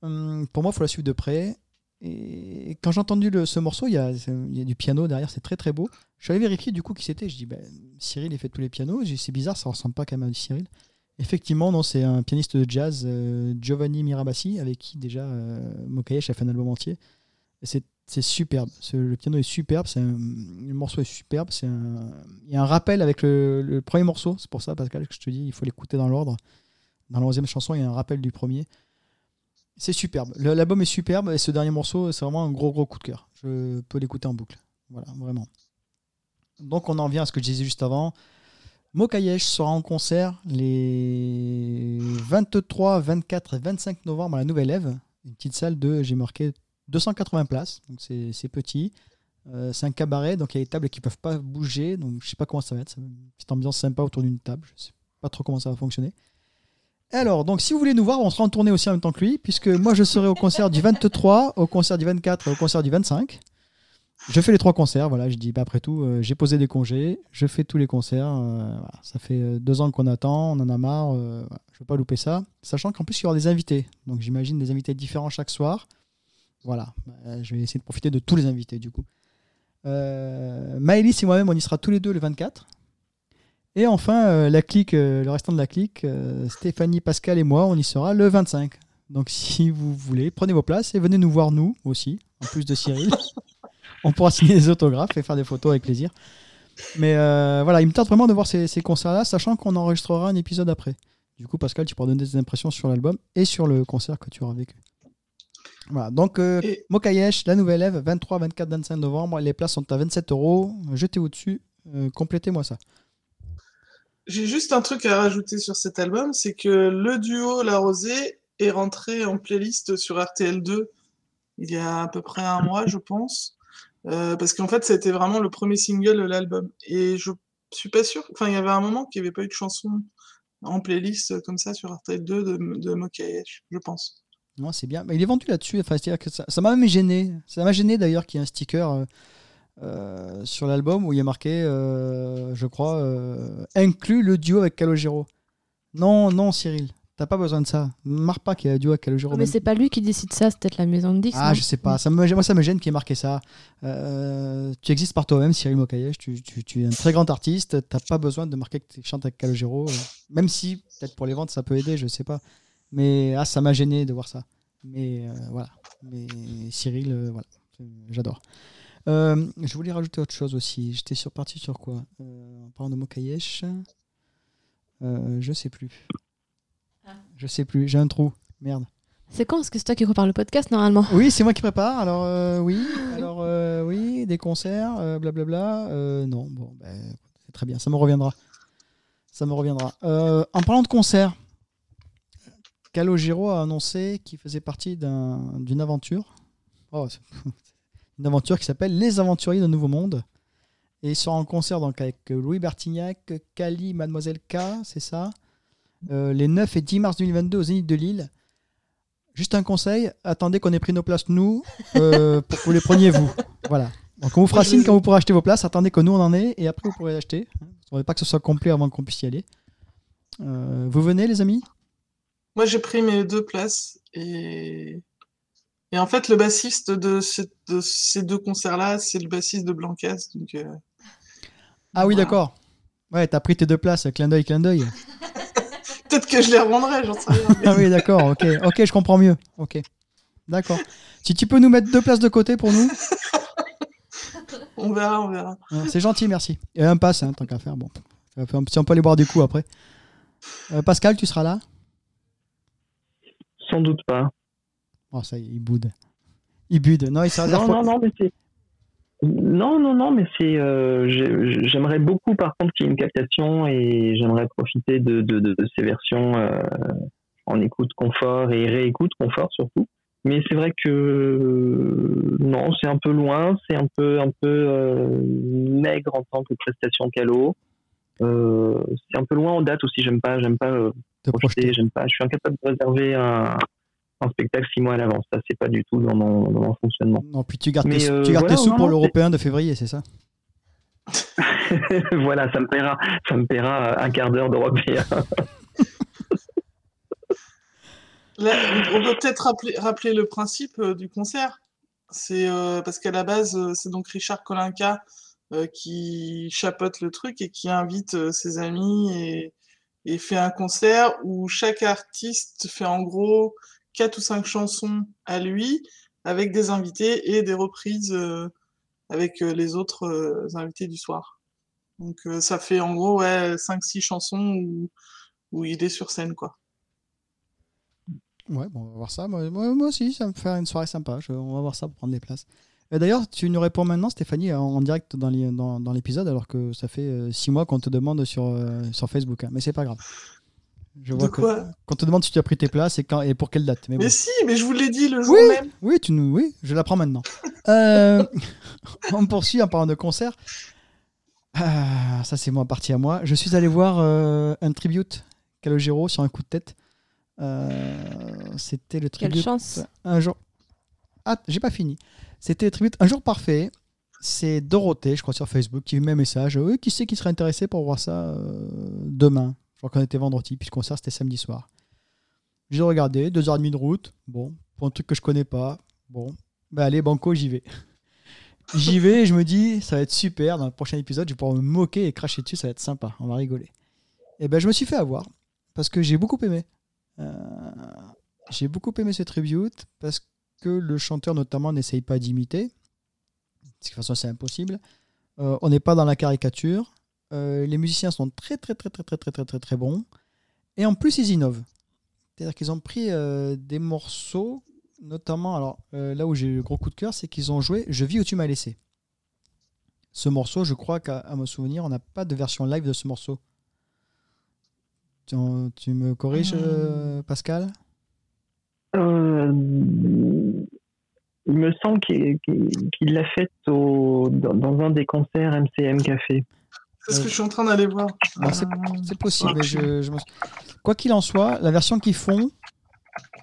Hum, pour moi, il faut la suivre de près. Et quand j'ai entendu ce morceau, il y, a, du piano derrière, c'est très très beau. Je suis allé vérifier du coup qui c'était. Je dis, ben, Cyril, il fait tous les pianos. C'est bizarre, ça ressemble pas quand même à du Cyril. Effectivement, non, c'est un pianiste de jazz, euh, Giovanni Mirabassi, avec qui déjà euh, Mokayesh a fait un album entier. C'est superbe. Le piano est superbe. c'est un- le morceau est superbe. c'est un- il y a un rappel avec le, premier morceau. C'est pour ça, Pascal, que je te dis, il faut l'écouter dans l'ordre. Dans la onzième chanson, il y a un rappel du premier. C'est superbe. L'album est superbe et ce dernier morceau, c'est vraiment un gros, gros coup de cœur. Je peux l'écouter en boucle. Voilà, vraiment. Donc, on en vient à ce que je disais juste avant. Mokayesh sera en concert les 23, 24 et 25 novembre à la Nouvelle Ève. Une petite salle de, j'ai marqué 280 places, donc c'est petit. Euh, c'est un cabaret, donc il y a des tables qui peuvent pas bouger, donc je sais pas comment ça va être. C'est une petite ambiance sympa autour d'une table, je sais pas trop comment ça va fonctionner. Alors, donc si vous voulez nous voir, on sera en tournée aussi en même temps que lui, puisque moi je serai au concert du 23, au concert du 24 et au concert du 25. Je fais les trois concerts, voilà, je dis, bah, après tout, euh, j'ai posé des congés, je fais tous les concerts, euh, ça fait euh, deux ans qu'on attend, on en a marre, je veux pas louper ça, sachant qu'en plus il y aura des invités, donc j'imagine des invités différents chaque soir. Voilà, Bah, je vais essayer de profiter de tous les invités du coup. Maëlys et moi-même, on y sera tous les deux le 24. Et enfin, euh, la clique, euh, le restant de la clique, euh, Stéphanie, Pascal et moi, on y sera le 25. Donc (laughs) si vous voulez, prenez vos places et venez nous voir nous aussi, en plus de Cyril. (laughs) on pourra signer des autographes et faire des photos avec plaisir. Mais euh, voilà, il me tarde vraiment de voir ces, ces concerts-là, sachant qu'on enregistrera un épisode après. Du coup, Pascal, tu pourras donner des impressions sur l'album et sur le concert que tu auras vécu. Voilà, donc euh, Et- Mokayesh, la nouvelle Ève, 23, 24, 25 novembre. Les places sont à 27 euros. Jetez-vous dessus, euh, complétez-moi ça. J'ai juste un truc à rajouter sur cet album, c'est que le duo La Rosée est rentré en playlist sur RTL2 il y a à peu près un mois, je pense. Euh, parce qu'en fait, c'était vraiment le premier single de l'album. Et je suis pas sûr. Enfin, il y avait un moment qu'il n'y avait pas eu de chanson en playlist comme ça sur RTL2 de, de je pense. Non, c'est bien. Il est vendu là-dessus. Enfin, c'est-à-dire que ça ça m'a même gêné. Ça m'a gêné d'ailleurs qu'il y ait un sticker euh, euh, sur l'album où il y a marqué, euh, je crois, euh, inclut le duo avec Calogero. Non, non, Cyril. T'as pas besoin de ça. Marque pas qu'il y a un duo avec Calogero. Mais même- c'est pas lui qui décide ça, c'est peut-être la maison de Dix. Ah, non je sais pas. Ça me, moi, ça me gêne qu'il ait marqué ça. Euh, tu existes par toi-même, Cyril Mokayesh. Tu, tu- tu es un très grand artiste. T'as pas besoin de marquer que tu chantes avec Calogero. Même si, peut-être pour les ventes, ça peut aider, je sais pas. Mais ah, ça m'a gêné de voir ça. Mais voilà. Mais Cyril, voilà. J'adore. Euh, je voulais rajouter autre chose aussi. J'étais sur, parti sur quoi euh, En parlant de Mokayesh. Euh, je sais plus. Je sais plus. J'ai un trou. Merde. C'est con, parce que c'est toi qui repars le podcast normalement? Oui, c'est moi qui prépare. Alors euh, oui, alors euh, oui, des concerts, euh, blablabla. Euh, non, bon, ben, c'est très bien. Ça me reviendra. Ça me reviendra. Euh, en parlant de concerts, Calogero a annoncé qu'il faisait partie d'un- d'une aventure. Oh, c'est- (laughs) une aventure qui s'appelle Les Aventuriers d'un Nouveau Monde. Et il sera en concert donc avec Louis Bertignac, Cali, Mademoiselle K, c'est ça Euh, Les 9 et 10 mars 2022 au Zénith de Lille. Juste un conseil, attendez qu'on ait pris nos places nous euh, (laughs) pour que vous les preniez vous. Voilà. Donc on vous fera signe quand vous pourrez acheter vos places. Attendez que nous on en ait et après vous pourrez acheter. On ne pas que ce soit complet avant qu'on puisse y aller. Euh, vous venez les amis? Moi, j'ai pris mes deux places et, et en fait, le bassiste de, ce- de ces deux concerts-là, c'est le bassiste de Blancas. Donc, euh, Ah oui Voilà. d'accord. Ouais, t'as pris tes deux places, clin d'œil, clin d'œil. (laughs) peut-être que je les rendrai, j'en sais rien. Ah oui d'accord, ok, ok, je comprends mieux. Ok, d'accord. Si tu peux nous mettre deux places de côté pour nous, (laughs) On verra, on verra. hein, c'est gentil, merci. Et un pass, hein, tant qu'à faire. Bon, si on peut aller boire des coups après. Euh, Pascal, tu seras là? Sans doute pas. Oh ça y est, il boude. Il bude. Non, il Non, non, non, mais c'est. Non, non, non, mais c'est. euh, j'ai- j'aimerais beaucoup, par contre, qu'il y ait une captation et j'aimerais profiter de, de, de, ces versions euh, en écoute confort et réécoute confort surtout. Mais c'est vrai que euh, non, c'est un peu loin, c'est un peu un peu euh, maigre en tant que prestation calo. C'est un peu loin en date aussi. J'aime pas, j'aime pas profiter, j'aime pas. Je suis incapable de réserver un, un spectacle six mois à l'avance. Ça, c'est pas du tout dans mon, dans mon fonctionnement. Non, puis tu gardes Mais, tes, euh, tu gardes voilà, tes sous non, pour l'européen de février, c'est ça? (laughs) Voilà, ça me paiera, ça me paiera un quart d'heure d'européen. (laughs) On peut peut-être rappeler, rappeler le principe euh, du concert. C'est euh, parce qu'à la base, euh, c'est donc Richard Kolinka euh, qui chapeaute le truc et qui invite euh, ses amis et, et fait un concert où chaque artiste fait en gros quatre ou cinq chansons à lui avec des invités et des reprises euh, avec euh, les autres euh, invités du soir. Donc ça fait en gros ouais, cinq six chansons où, il est sur scène quoi. Ouais, on va voir ça. Moi, moi- moi aussi, ça me fait une soirée sympa. On va voir ça pour prendre des places. D'ailleurs, tu nous réponds maintenant, Stéphanie, en, direct dans l'é- dans, dans l'épisode, alors que ça fait euh, six mois qu'on te demande sur, sur Facebook. hein. Mais c'est pas grave. Je De que quoi qu'on te demande si tu as pris tes places et, quand, et pour quelle date. Mais Mais bon. si, mais je vous l'ai dit le jour Oui. même. Oui, tu nous, oui, je la prends maintenant. (laughs) Euh, on poursuit en parlant de concert. Ah, ça, c'est moi, parti à moi. Je suis allé voir euh, un tribute Calogero sur un coup de tête. Euh, C'était le Quelle tribute. chance. Un jour. Ah, j'ai pas fini. C'était le tribute Un jour parfait. C'est Dorothée, je crois, sur Facebook, qui met un message. Oui, qui c'est qui serait intéressé pour voir ça euh, demain? Je crois qu'on était vendredi, puis le concert c'était samedi soir. J'ai regardé, deux heures et demie de route. Bon, pour un truc que je connais pas. Bon, bah allez, Banco, j'y vais. (laughs) J'y vais et je me dis, ça va être super. Dans le prochain épisode, je vais pouvoir me moquer et cracher dessus, ça va être sympa. On va rigoler. Et ben, je me suis fait avoir parce que j'ai beaucoup aimé. Euh, j'ai beaucoup aimé ce tribute parce que le chanteur, notamment, n'essaye pas d'imiter. Parce que de toute façon, c'est impossible. Euh, on n'est pas dans la caricature. Euh, les musiciens sont très, très, très, très, très, très, très, très, très bons. Et en plus, ils innovent. C'est-à-dire qu'ils ont pris euh, des morceaux, notamment, alors euh, là où j'ai eu le gros coup de cœur, c'est qu'ils ont joué Je vis où tu m'as laissé. Ce morceau, je crois qu'à à me souvenir, on n'a pas de version live de ce morceau. Tu, tu me corriges, Pascal? Il me semble qu'il l'a faite dans un des concerts MCM Café. C'est ce Ouais. que je suis en train d'aller voir. Alors, c'est- Euh, C'est possible. mais je, je me- Quoi qu'il en soit, la version qu'ils font,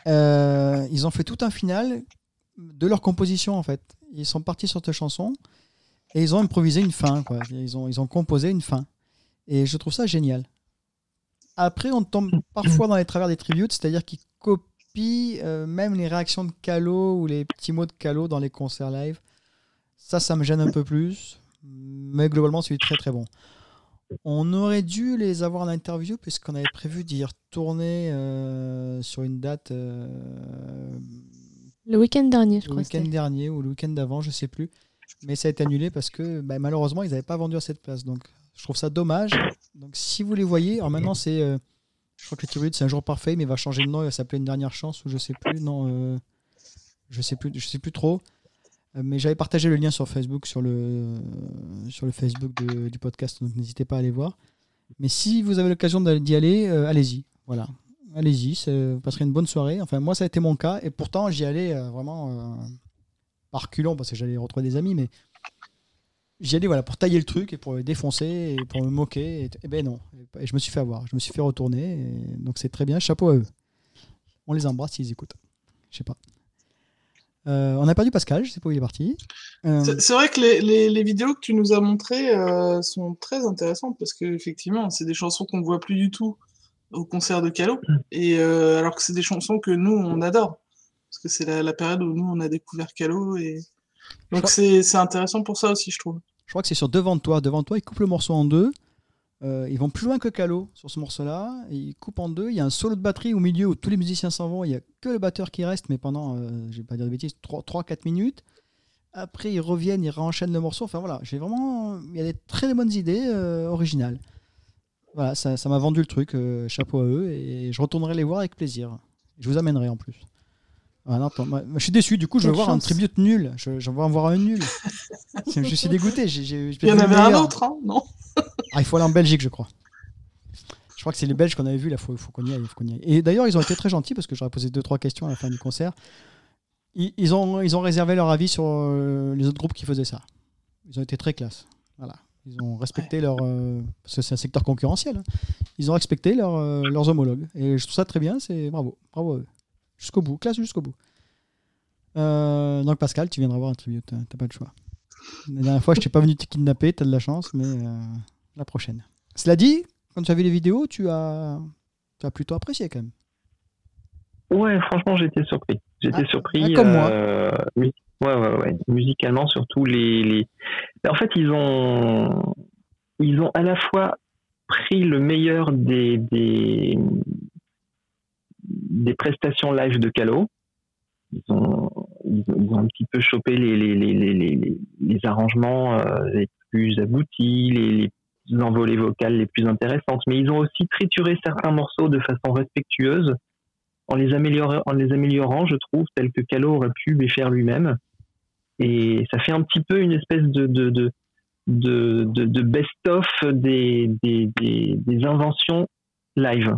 euh, ils ont fait tout un final de leur composition en fait. Ils sont partis sur cette chanson et ils ont improvisé une fin. Quoi. Ils, ont, ils ont composé une fin. Et je trouve ça génial. Après, on tombe parfois dans les travers des tributes, c'est-à-dire qu'ils copient euh, même les réactions de Calo ou les petits mots de Calo dans les concerts live. Ça, ça me gêne un peu plus. Mais globalement, c'est très très bon. On aurait dû les avoir en interview puisqu'on avait prévu d'y retourner euh, sur une date euh, Le week-end dernier, je le crois. week-end c'était. dernier ou le week-end d'avant, je sais plus. Mais ça a été annulé parce que bah, malheureusement, ils n'avaient pas vendu à cette place. Donc je trouve ça dommage. Donc si vous les voyez, alors maintenant c'est. euh, je crois que le c'est un jour parfait, mais il va changer de nom, il va s'appeler Une dernière chance ou je sais plus. Non, je sais plus, je sais plus trop. Euh, Mais j'avais partagé le lien sur Facebook, sur le, sur le Facebook du podcast, donc n'hésitez pas à aller voir. Mais si vous avez l'occasion d'y aller, euh, allez-y. Voilà. Allez-y, vous passerez une bonne soirée. Enfin, moi, ça a été mon cas. Et pourtant, j'y allais euh, vraiment par reculons parce que j'allais retrouver des amis. Mais j'y allais voilà, pour tailler le truc et pour le défoncer et pour me moquer. Et, et ben non. Et je me suis fait avoir. Je me suis fait retourner. et donc, c'est très bien. Chapeau à eux. On les embrasse s'ils écoutent. Je sais pas. Euh, on a perdu Pascal, je sais pas où il est parti. Euh, C'est vrai que les, les- les vidéos que tu nous as montrées euh, sont très intéressantes parce que effectivement, c'est des chansons qu'on voit plus du tout au concert de Calo, et alors que c'est des chansons que nous on adore parce que c'est la, la période où nous on a découvert Calo et donc c'est intéressant pour ça aussi, je trouve. Je crois que c'est sur Devant toi. Devant toi, ils coupent le morceau en deux. Euh, ils vont plus loin que Calo sur ce morceau-là. Ils coupent en deux. Il y a un solo de batterie au milieu où tous les musiciens s'en vont. Il n'y a que le batteur qui reste, mais pendant, euh, je vais pas dire de bêtises, 3-4 minutes. Après, ils reviennent, ils réenchaînent le morceau. Enfin voilà, j'ai vraiment. Il y a des très bonnes idées euh, originales. Voilà, ça ça m'a vendu le truc. euh, chapeau à eux. Et je retournerai les voir avec plaisir. Je vous amènerai en plus. Ah non, attends, moi- moi, je suis déçu, du coup, je veux voir un chance. tribute nul. Je, je veux en voir un nul. (laughs) je suis dégoûté. Il y en avait un autre, hein, non? Ah, il faut aller en Belgique, je crois. Je crois que c'est les Belges qu'on avait vus, là, il faut, faut qu'on y qu'on y aille. Et d'ailleurs, ils ont été très gentils parce que j'aurais posé deux, trois questions à la fin du concert. Ils, ont, réservé leur avis sur euh, les autres groupes qui faisaient ça. Ils ont été très classe. Voilà. Ils ont respecté leur. euh, parce que c'est un secteur concurrentiel. hein. Ils ont respecté euh, leurs homologues. Et je trouve ça très bien. C'est bravo. Bravo. Jusqu'au bout. Classe jusqu'au bout. Donc, Pascal, tu viendras voir un tribute. T'as pas le choix. La dernière fois, je t'ai pas venu te kidnapper. T'as de la chance. Mais euh, la prochaine. Cela dit, quand tu as vu les vidéos, tu as, tu as plutôt apprécié quand même. Ouais, franchement, j'étais surpris. J'étais Ah, surpris. ah, comme moi. euh, ouais, ouais, ouais. Musicalement, surtout les, les. En fait, ils ont, ils ont à la fois pris le meilleur des des, des prestations live de Calo. Ils ont, ils ont, un petit peu chopé les les les les les, arrangements euh, les plus aboutis, les, les envolées vocales les plus intéressantes. Mais ils ont aussi trituré certains morceaux de façon respectueuse en les améliorant, en les améliorant, je trouve, tel que Calo aurait pu les faire lui-même. Et ça fait un petit peu une espèce de, de, de, de, de, de best-of des, des, des, des inventions live.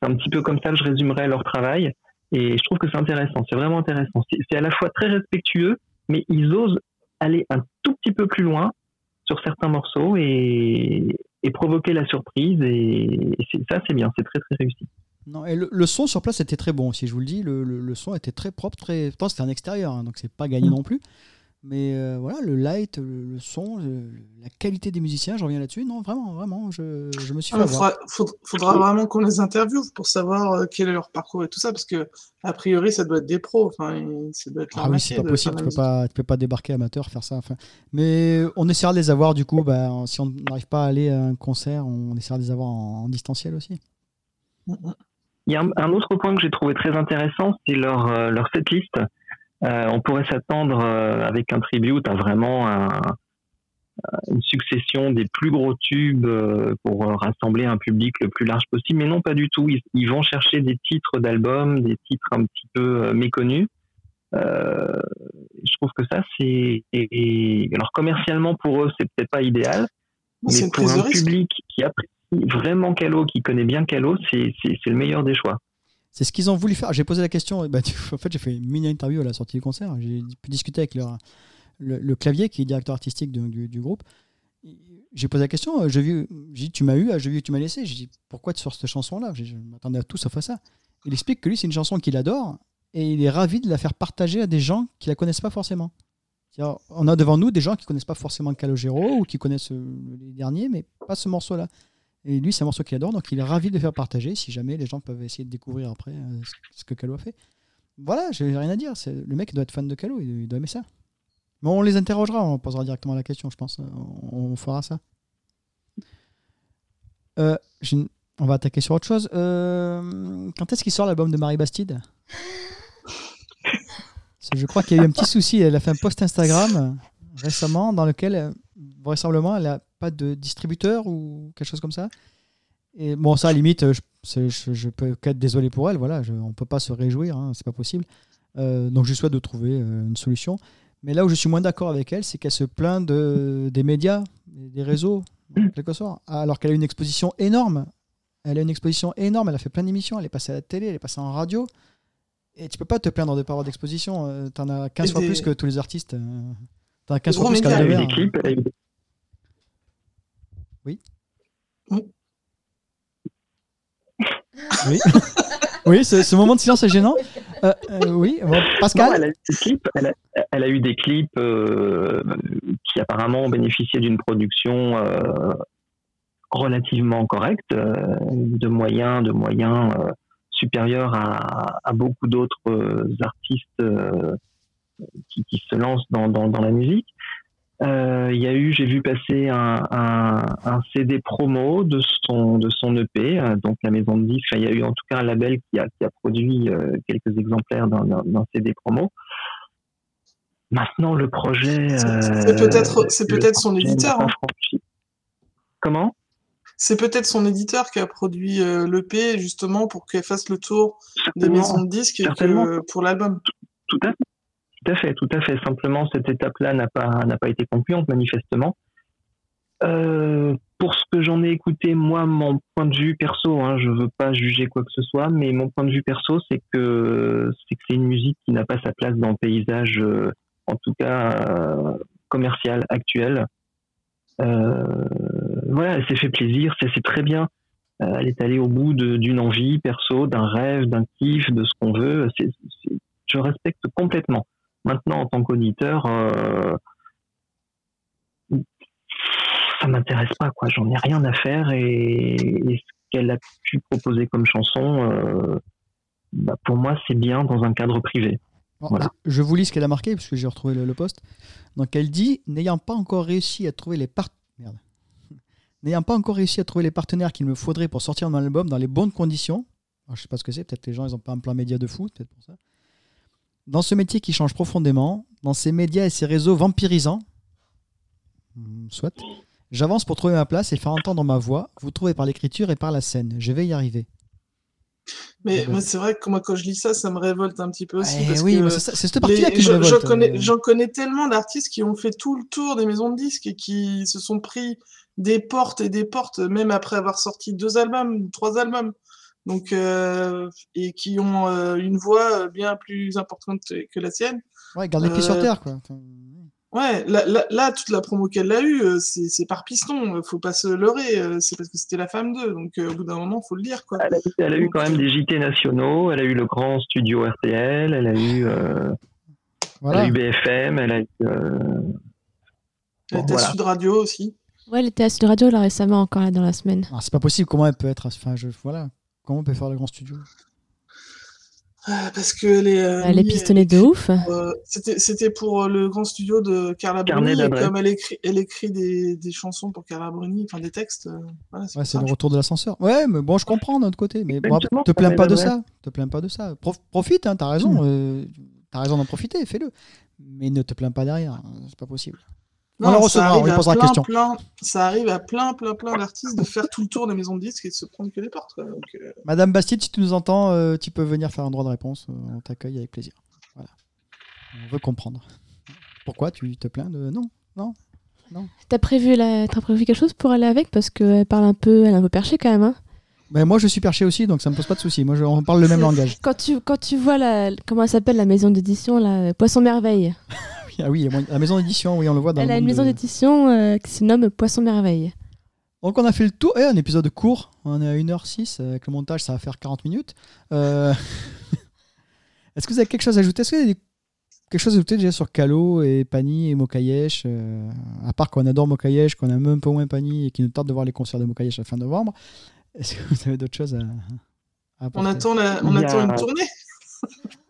C'est un petit peu comme ça que je résumerais leur travail. Et je trouve que c'est intéressant, c'est vraiment intéressant. C'est à la fois très respectueux, mais ils osent aller un tout petit peu plus loin sur certains morceaux et, et provoquer la surprise. Et, ça, c'est bien, c'est très très réussi. Non, et le, le son sur place était très bon aussi, je vous le dis. Le, le- le son était très propre, très. Pourtant, c'était un extérieur, hein, donc c'est pas gagné non plus. Mais euh, voilà, le light, le, le son, le- la qualité des musiciens, je reviens là-dessus. Non, vraiment, vraiment, je, je me suis fait Il avoir. faudra, faudra- faudra vraiment qu'on les interviewe pour savoir euh, quel est leur parcours et tout ça, parce que a priori ça doit être des pros, enfin ça doit être Ah oui, c'est pas possible, tu peux pas, tu peux pas débarquer amateur, faire ça. Enfin, mais on essaiera de les avoir du coup. Bah, si on n'arrive pas à aller à un concert, on essaiera de les avoir en, en distanciel aussi. Il y a un, un autre point que j'ai trouvé très intéressant, c'est leur, euh, leur setlist. Euh, on pourrait s'attendre euh, avec un tribute à vraiment un- une succession des plus gros tubes euh, pour euh, rassembler un public le plus large possible, mais non pas du tout. Ils, ils vont chercher des titres d'albums, des titres un petit peu euh, méconnus. Euh, je trouve que ça, c'est et- alors commercialement pour eux, c'est peut-être pas idéal, mais pour un public qui apprécie, vraiment Calo, qui connaît bien Calo, c'est le meilleur des choix. C'est ce qu'ils ont voulu faire. J'ai posé la question. Bah, (laughs) en fait, j'ai fait une mini interview à la sortie du concert. J'ai pu discuter avec le, clavier, qui est directeur artistique du, groupe. J'ai posé la question. euh, J'ai dit, tu m'as eu, j'ai vu tu m'as laissé. J'ai dit, pourquoi tu sors cette chanson-là? Je m'attendais à tout sauf à ça. Il explique que lui, c'est une chanson qu'il adore et il est ravi de la faire partager à des gens qui la connaissent pas forcément. On a devant nous des gens qui connaissent pas forcément Calogero ou qui connaissent euh, les derniers, mais pas ce morceau-là. Et lui, c'est un morceau qu'il adore, donc il est ravi de le faire partager si jamais les gens peuvent essayer de découvrir après euh, ce- que Calo a fait. Voilà, j'ai rien à dire. Le mec doit être fan de Calo, il, doit aimer ça. Mais on les interrogera, on posera directement la question, je pense. On, on fera ça. Euh, une- On va attaquer sur autre chose. Euh, Quand est-ce qu'il sort l'album de Marie Bastide? (laughs) Je crois qu'il y a eu un petit souci. Elle a fait un post Instagram euh, récemment dans lequel, euh, vraisemblablement, elle n'a pas de distributeur ou quelque chose comme ça. Et bon, ça, à la limite, je, c'est- je, je peux qu'être désolé pour elle. Voilà, je- on peut pas se réjouir, hein, c'est pas possible. Euh, donc, je souhaite de trouver euh, une solution. Mais là où je suis moins d'accord avec elle, c'est qu'elle se plaint de, des médias, des réseaux, en quelque sorte, alors qu'elle a une exposition énorme. Elle a une exposition énorme, elle a fait plein d'émissions, elle est passée à la télé, elle est passée en radio. Et tu peux pas te plaindre des paroles d'exposition. euh, T'en as 15 Et fois des- plus que tous les artistes. As 15 Des fois plus a eu des- Oui, (laughs) oui. Ce, ce moment de silence est gênant. Euh, euh, oui, bon, Non, Pascal elle a eu des clips, elle a, elle a eu des clips euh, qui apparemment ont bénéficié d'une production relativement correcte, de moyens, de moyens supérieurs à, à beaucoup d'autres artistes qui, qui se lancent dans, dans, dans la musique. Euh, Il y a eu, j'ai vu passer un, un, un CD promo de son de son EP, euh, donc la maison de disques. Il y a eu en tout cas un label qui a qui a produit euh, quelques exemplaires d'un CD promo. Maintenant, le projet. C'est- peut-être- c'est peut-être son éditeur, hein. Comment? C'est peut-être son éditeur qui a produit euh, l'EP justement pour qu'elle fasse le tour des maisons de disques et pour l'album. Tout à fait. Tout à fait, tout à fait. Simplement, cette étape-là n'a pas, n'a pas été concluante, manifestement. Euh, pour ce que j'en ai écouté, moi, mon point de vue perso, hein, je veux pas juger quoi que ce soit, mais mon point de vue perso, c'est que c'est que c'est une musique qui n'a pas sa place dans le paysage, euh, en tout cas euh, commercial actuel. Voilà, elle s'est fait plaisir, c'est très bien. Elle est allée au bout d'une envie perso, d'un rêve, d'un kiff, de ce qu'on veut. Je respecte complètement. Maintenant, en tant qu'auditeur, euh, ça m'intéresse pas, quoi. J'en ai rien à faire et, et ce qu'elle a pu proposer comme chanson, euh, bah, pour moi, c'est bien dans un cadre privé. Voilà. je, vous lis ce qu'elle a marqué, parce que j'ai retrouvé le, le post. Donc elle dit N'ayant pas encore réussi à trouver les part- Merde. (laughs) N'ayant pas encore réussi à trouver les partenaires qu'il me faudrait pour sortir mon album dans les bonnes conditions. Alors, je sais pas ce que c'est, peut-être les gens ils ont pas un plan média de fou, peut-être pour ça. Dans ce métier qui change profondément, dans ces médias et ces réseaux vampirisants, hmm, soit, j'avance pour trouver ma place et faire entendre ma voix, vous trouvez par l'écriture et par la scène. Je vais y arriver. Mais moi, ouais. c'est vrai que moi, quand je lis ça, ça me révolte un petit peu aussi. Eh parce oui, que c'est cette partie-là qui me révolte. J'en connais, euh. connais tellement d'artistes qui ont fait tout le tour des maisons de disques et qui se sont pris des portes et des portes, même après avoir sorti deux albums, trois albums. Donc, euh, et qui ont euh, une voix bien plus importante que la sienne. Ouais, garde les pieds sur Euh, terre, quoi. Ouais, là, là, là, toute la promo qu'elle a eue, euh, c'est par piston. euh, Faut pas se leurrer. euh, C'est parce que c'était la femme d'eux. Donc, euh, au bout d'un moment, faut le dire, quoi. Elle a, elle a eu quand même des JT nationaux, elle a eu le grand studio RTL, elle a eu, euh, Voilà. elle a eu BFM, elle a eu. euh, Elle bon, était à. Sud Radio aussi. Ouais, elle était à Sud Radio là récemment, encore là dans la semaine. Ah, c'est pas possible. Comment elle peut être. Enfin, je, voilà. Comment on peut faire le grand studio? Ah, Parce que les. euh, Elle est mis- pistonnée de ouf. Euh, C'était c'était pour euh, le grand studio de Carla Bruni. Et comme elle écrit, elle écrit des, des chansons pour Carla Bruni, enfin des textes. euh, voilà, c'est Ouais, le retour de l'ascenseur. Ouais, mais bon, je comprends d'un autre côté. Mais bon, te plains pas de ça. Te plains pas de ça. Prof- profite, hein, t'as raison. (laughs) euh, t'as raison d'en profiter, fais-le. Mais ne te plains pas derrière. hein, C'est pas possible. On la ça recevra, arrive on lui à posera la plein, question. plein- ça arrive à plein, plein, plein d'artistes de faire tout le tour des maisons de disques et de se prendre que des portes. quoi. Donc, euh, Madame Bastide, si tu nous entends, euh, tu peux venir faire un droit de réponse. euh, on t'accueille avec plaisir. Voilà. On veut comprendre. Pourquoi tu te plains de. Non, non? T'as prévu, la... t'as prévu quelque chose pour aller avec? Parce qu'elle parle un peu, elle est un peu perchée quand même. Hein. Ben, moi, je suis perché aussi, donc ça me pose pas de soucis. Moi, je- on parle le même (laughs) langage. Quand, tu, quand tu vois la... comment elle s'appelle la maison d'édition, la Poisson Merveille. Ah oui, la maison d'édition, oui, on le voit dans Elle le a une maison de- d'édition euh, qui se nomme Poisson Merveille. Donc on a fait le tour, et un épisode court, on est à 1h06, avec le montage ça va faire 40 minutes. Euh, (laughs) Est-ce que vous avez quelque chose à ajouter? Est-ce que vous avez quelque chose à ajouter déjà sur Kalo et Pani et Mokayesh euh, À part qu'on adore Mokayesh, qu'on aime un peu moins Pani et qui nous tarde de voir les concerts de Mokayesh à la fin novembre. Est-ce que vous avez d'autres choses à, à On apporter attend, la, on attend une tournée.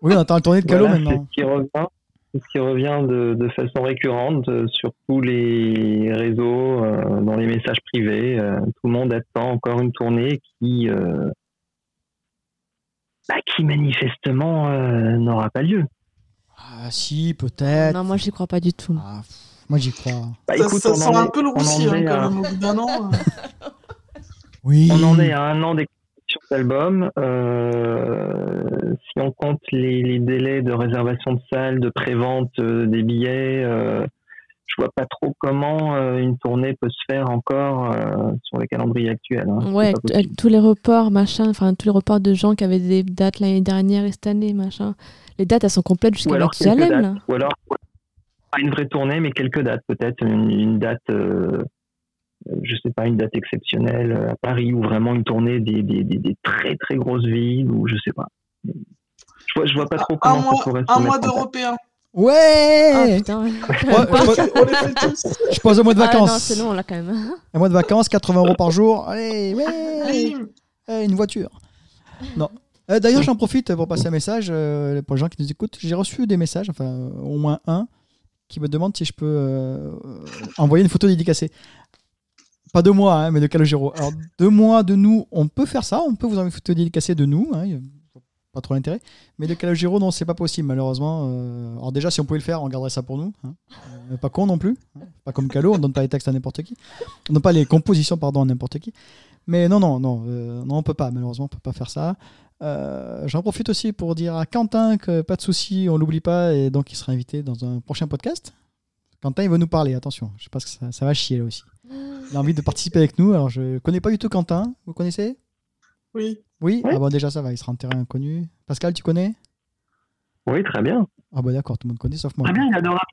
Oui, on attend la tournée de Voilà, c'est maintenant. qui revient, ce qui revient de, de façon récurrente euh, sur tous les réseaux, euh, dans les messages privés. euh, tout le monde attend encore une tournée qui, euh, bah, qui manifestement euh, n'aura pas lieu. Ah si, peut-être. Non, moi j'y crois pas du tout. Ah, pff, moi j'y crois. Bah, Ça, écoute, ça sent en un peu le on en roussi hein, est à- quand même au bout d'un an. Oui. On en est à un an d'exposition d'album. Euh, si on compte les, les délais de réservation de salles, de prévente euh, des billets, euh, je vois pas trop comment euh, une tournée peut se faire encore euh, sur le calendrier actuel. hein. Ouais, tous les reports, machin, enfin tous les reports de gens qui avaient des dates l'année dernière et cette année, machin. Les dates, elles sont complètes jusqu'à là. Ou alors pas une vraie tournée, mais quelques dates peut-être. Une, une date, euh, je sais pas, une date exceptionnelle euh, à Paris ou vraiment une tournée des, des, des, des très très grosses villes ou je sais pas. Je vois, je vois pas trop un comment mois, ça pourrait se un mois d'Européens. Ouais putain. Ouais, je, pose, On les fait tous. (laughs) je pose un mois de Ah, non, vacances. c'est long là quand même. un mois de vacances, 80 euros par jour. Allez, ouais Allez. Eh, une voiture. Non. Euh, D'ailleurs, j'en profite pour passer un message euh, pour les gens qui nous écoutent. J'ai reçu des messages, enfin euh, au moins un, qui me demande si je peux euh, envoyer une photo dédicacée. Pas de moi, hein, mais de Calogero. Alors, de de nous, on peut faire ça. On peut vous photo dédicacée de nous. hein, pas trop d'intérêt. Mais de Calogero, non, c'est pas possible, malheureusement. Euh, alors, déjà, si on pouvait le faire, on garderait ça pour nous. hein. Euh, pas con non plus. Pas comme Calo, on donne pas les textes à n'importe qui. On donne pas les compositions, pardon, à n'importe qui. Mais non, non, non, euh, non, on peut pas, malheureusement, on peut pas faire ça. J'en profite aussi pour dire à Quentin que pas de souci, on l'oublie pas, et donc il sera invité dans un prochain podcast. Quentin, il va nous parler, attention, je pense que ça, ça va chier là aussi. Il a envie de participer avec nous, alors je connais pas du tout Quentin, vous connaissez? Oui. Oui? Oui. Ah bon, déjà ça va, il sera en terrain inconnu. Pascal, tu connais? Oui, très bien. Ah bah d'accord, tout le monde connaît sauf moi. Très bien, il est adorable.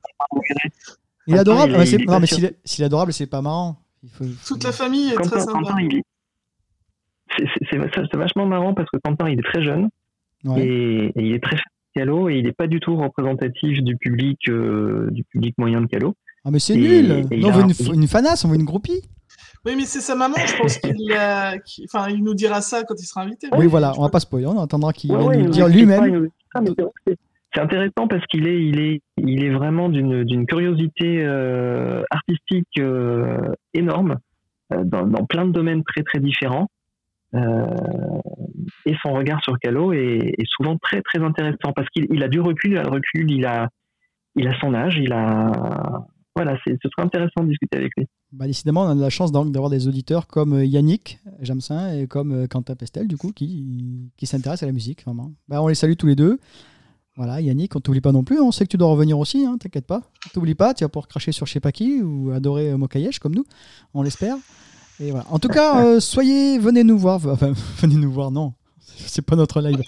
Il est adorable, mais non mais s'il est, est adorable, c'est pas marrant. Il faut- Toute la famille est très Quentin, sympa. Quentin, il est... C'est vachement marrant parce que Quentin, il est très jeune Ouais. et, et il est très calo et il n'est pas du tout représentatif du public, euh, du public moyen de calo. Ah mais c'est nul et il Non, on veut un- une, une fanasse, on veut une groupie Oui, mais c'est sa maman, je pense qu'il enfin, il nous dira ça quand il sera invité. Oui, voilà, on va pas spoiler, on attendra qu'il Ouais, nous dire lui-même. mais c'est intéressant parce qu'il est, il est, il est vraiment d'une, d'une curiosité euh, artistique euh, énorme euh, dans, dans plein de domaines très très différents. Euh, et son regard sur Calo est, est souvent très très intéressant parce qu'il il a du recul, il a le recul, il a, il a son âge, il a, voilà, ce serait intéressant de discuter avec lui. Bah, décidément, on a de la chance d'avoir des auditeurs comme euh, Yannick Jamsin et comme euh, Quentin Pestel, du coup, qui, qui s'intéressent à la musique, vraiment. Bah, on les salue tous les deux. Voilà, Yannick, on t'oublie pas non plus. On sait que tu dois revenir aussi, hein, t'inquiète pas. T'oublie pas, tu vas pouvoir cracher sur je sais pas qui ou adorer euh, Mokayesh comme nous, on l'espère. Et voilà. En tout cas, euh, (laughs) soyez, venez nous voir. Enfin, (laughs) venez nous voir, non, c'est pas notre live.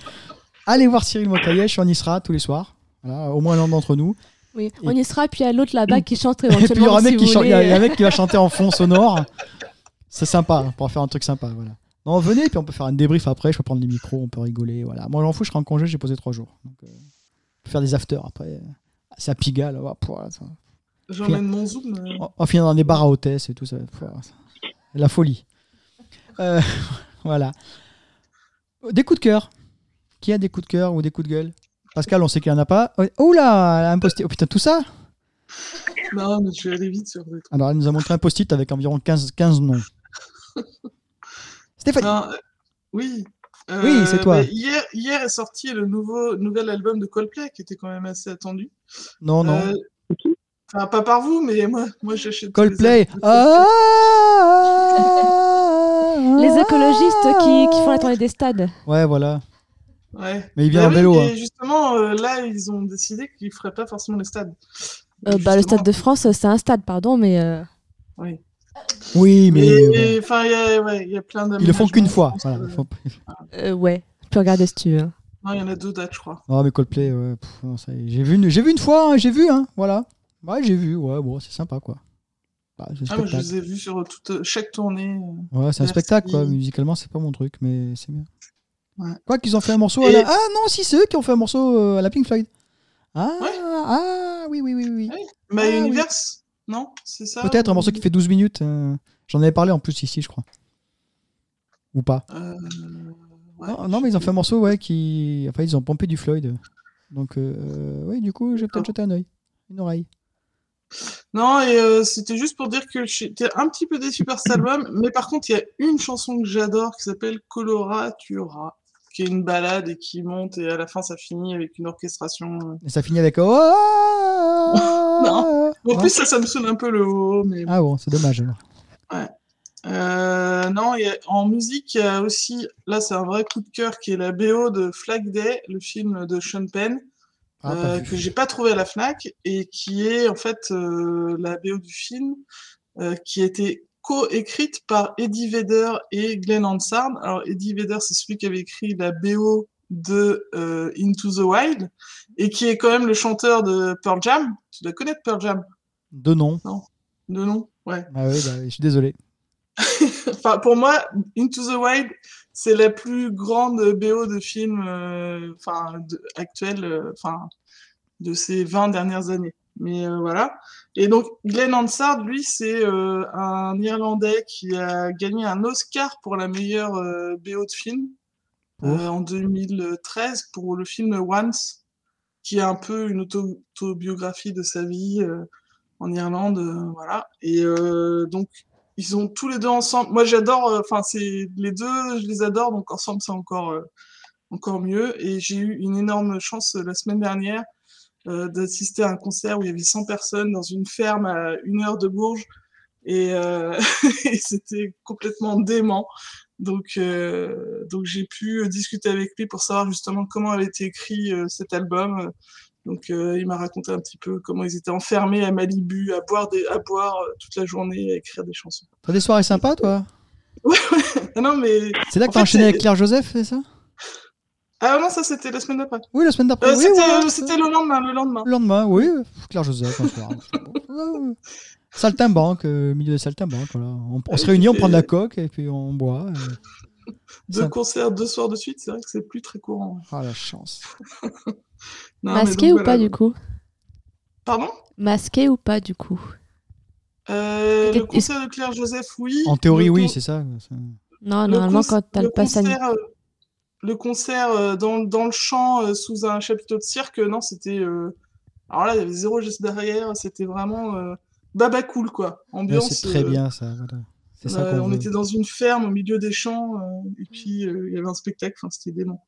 Allez voir Cyril Mokayesh, on y sera tous les soirs. Voilà, au moins l'un d'entre nous. Oui, on y sera, puis il y a l'autre là-bas qui chante Et puis il y éventuellement. aura un mec si qui un mec va chanter en fond sonore. (laughs) C'est sympa, on pourra faire un truc sympa. Voilà. Non, venez, puis on peut faire un débrief après. Je peux prendre les micros, on peut rigoler. Voilà. Moi, j'en fous, je serai en congé, j'ai posé trois jours. Donc, euh, on peut faire des afters après. C'est à pouah, ça- J'emmène mon zoom. euh. On va finir dans des bars à hôtesse et tout ça- La folie. Euh, (laughs) voilà. Des coups de cœur. Qui a des coups de cœur ou des coups de gueule? Pascal, on sait qu'il n'y en a pas. Oh là, elle a un post-it. Oh putain, tout ça Non, mais je vais aller vite sur des trucs. Alors, elle nous a montré un post-it avec environ 15, 15 noms. (laughs) Stéphanie. Non, euh, oui. Euh, Oui, c'est toi. Hier, hier est sorti le nouveau, nouvel album de Coldplay qui était quand même assez attendu. Non, non. Euh, Enfin, pas par vous, mais moi, moi j'achète. Coldplay. Ah Les écologistes qui, qui font la tournée des stades. Ouais, voilà. Ouais. Mais il vient Bah en oui, vélo. Et hein. justement, euh, là, ils ont décidé qu'ils feraient pas forcément les stades. Euh, bah, le. Stade de France, euh, c'est un stade, pardon, mais euh, Oui. Oui, mais. Mais enfin, il y a, ouais, il y a plein Ils le font qu'une fois. je pense Voilà, que- faut- euh, ouais, tu peux regarder si tu veux. Non, il y en a deux dates, je crois. Non, mais Coldplay, ouais, j'ai vu, une... j'ai vu une fois, hein, j'ai vu, hein, voilà. Ouais, j'ai vu, ouais, bon, c'est sympa, quoi. Bah, Ah, je les ai vus sur toute, chaque tournée. Ouais, c'est un spectacle, quoi. Musicalement, c'est pas mon truc, mais c'est bien. Ouais. Quoi qu'ils ont fait un morceau à la... Ah non, si, c'est eux qui ont fait un morceau euh, à la Pink Floyd. Ah, Ouais. ah oui, oui, oui, oui. Ah, My oui. Universe Non C'est ça Peut-être un morceau qui fait 12 minutes. euh, J'en avais parlé en plus ici, je crois. Ou pas. Euh, ouais, non, non, mais ils ont fait un morceau, ouais, qui. Enfin, ils ont pompé du Floyd. Donc, euh, oui, du coup, j'ai peut-être jeté un œil. Une oreille. Non, et euh, c'était juste pour dire que j'étais un petit peu déçu par cet (coughs) album, mais par contre, il y a une chanson que j'adore qui s'appelle Coloratura, qui est une balade et qui monte, et à la fin, ça finit avec une orchestration. euh. Et ça finit avec. Oh (laughs) Non. En Non plus, ça, ça me sonne un peu le haut, mais Ah bon, c'est dommage alors. Euh, non, en musique, il y a aussi, là c'est un vrai coup de cœur, qui est la BO de Flag Day, le film de Sean Penn, Ah, euh, que j'ai pas trouvé à la FNAC, et qui est en fait euh, la BO du film, qui été co-écrite par Eddie Vedder et Glenn Hansard. Alors Eddie Vedder, c'est celui qui avait écrit la BO de euh, Into the Wild, et qui est quand même le chanteur de Pearl Jam. Tu dois connaître Pearl Jam, Deux noms. de nom Ouais. Ah oui, bah, je suis désolé. (laughs) enfin, pour moi, Into the Wild, c'est la plus grande BO de film euh, enfin, de- actuelle, euh, enfin, de ces 20 dernières années. Mais euh, voilà. Et donc, Glenn Hansard, lui, c'est euh, un Irlandais qui a gagné un Oscar pour la meilleure euh, BO de film en 2013 pour le film Once, qui est un peu une auto- autobiographie de sa vie en Irlande, voilà. Et donc ils ont tous les deux ensemble. Moi j'adore, enfin c'est les deux, je les adore, donc ensemble c'est encore encore mieux. Et j'ai eu une énorme chance la semaine dernière euh, d'assister à un concert où il y avait 100 personnes dans une ferme à une heure de Bourges. Et, euh, (laughs) et c'était complètement dément. Donc, euh, donc j'ai pu discuter avec lui pour savoir justement comment avait été écrit cet album. Donc, il m'a raconté un petit peu comment ils étaient enfermés à Malibu, à boire, des, à boire toute la journée, à écrire des chansons. T'as des soirées sympas, toi? (laughs) Non, mais C'est là que En t'as enchaîné avec Claire Joseph, c'est ça? Ah non, ça c'était la semaine d'après. Oui, la semaine d'après. Euh, oui, c'était voilà. euh, c'était le lendemain, le lendemain. Le lendemain, oui. euh, Claire Joseph, un soir. (laughs) Euh, Saltimbanque, euh, milieu de saltimbanque, voilà. On, on se réunit, on prend de la coque et puis on boit. euh. (laughs) Deux Ça- concerts, deux soirs de suite, c'est vrai que c'est plus très courant. Ah, la chance. (laughs) Non, Masqué donc, ou voilà. pas, du coup? Pardon? Masqué ou pas, du coup? Euh, Le concert de Claire Joseph, oui. En théorie, Le oui, c'est ça. ça. Non, Le normalement, quand t'as le, pass sanitaire. Le concert euh, dans, dans le champ euh, sous un chapiteau de cirque, euh, non, c'était. Alors là, il y avait zéro geste derrière, c'était vraiment baba cool, quoi. Ouais, Ambiance. c'est très bien, ça. voilà. C'est ça qu'on on veut. était dans une ferme au milieu des champs, et puis il y avait un spectacle, enfin, c'était dément.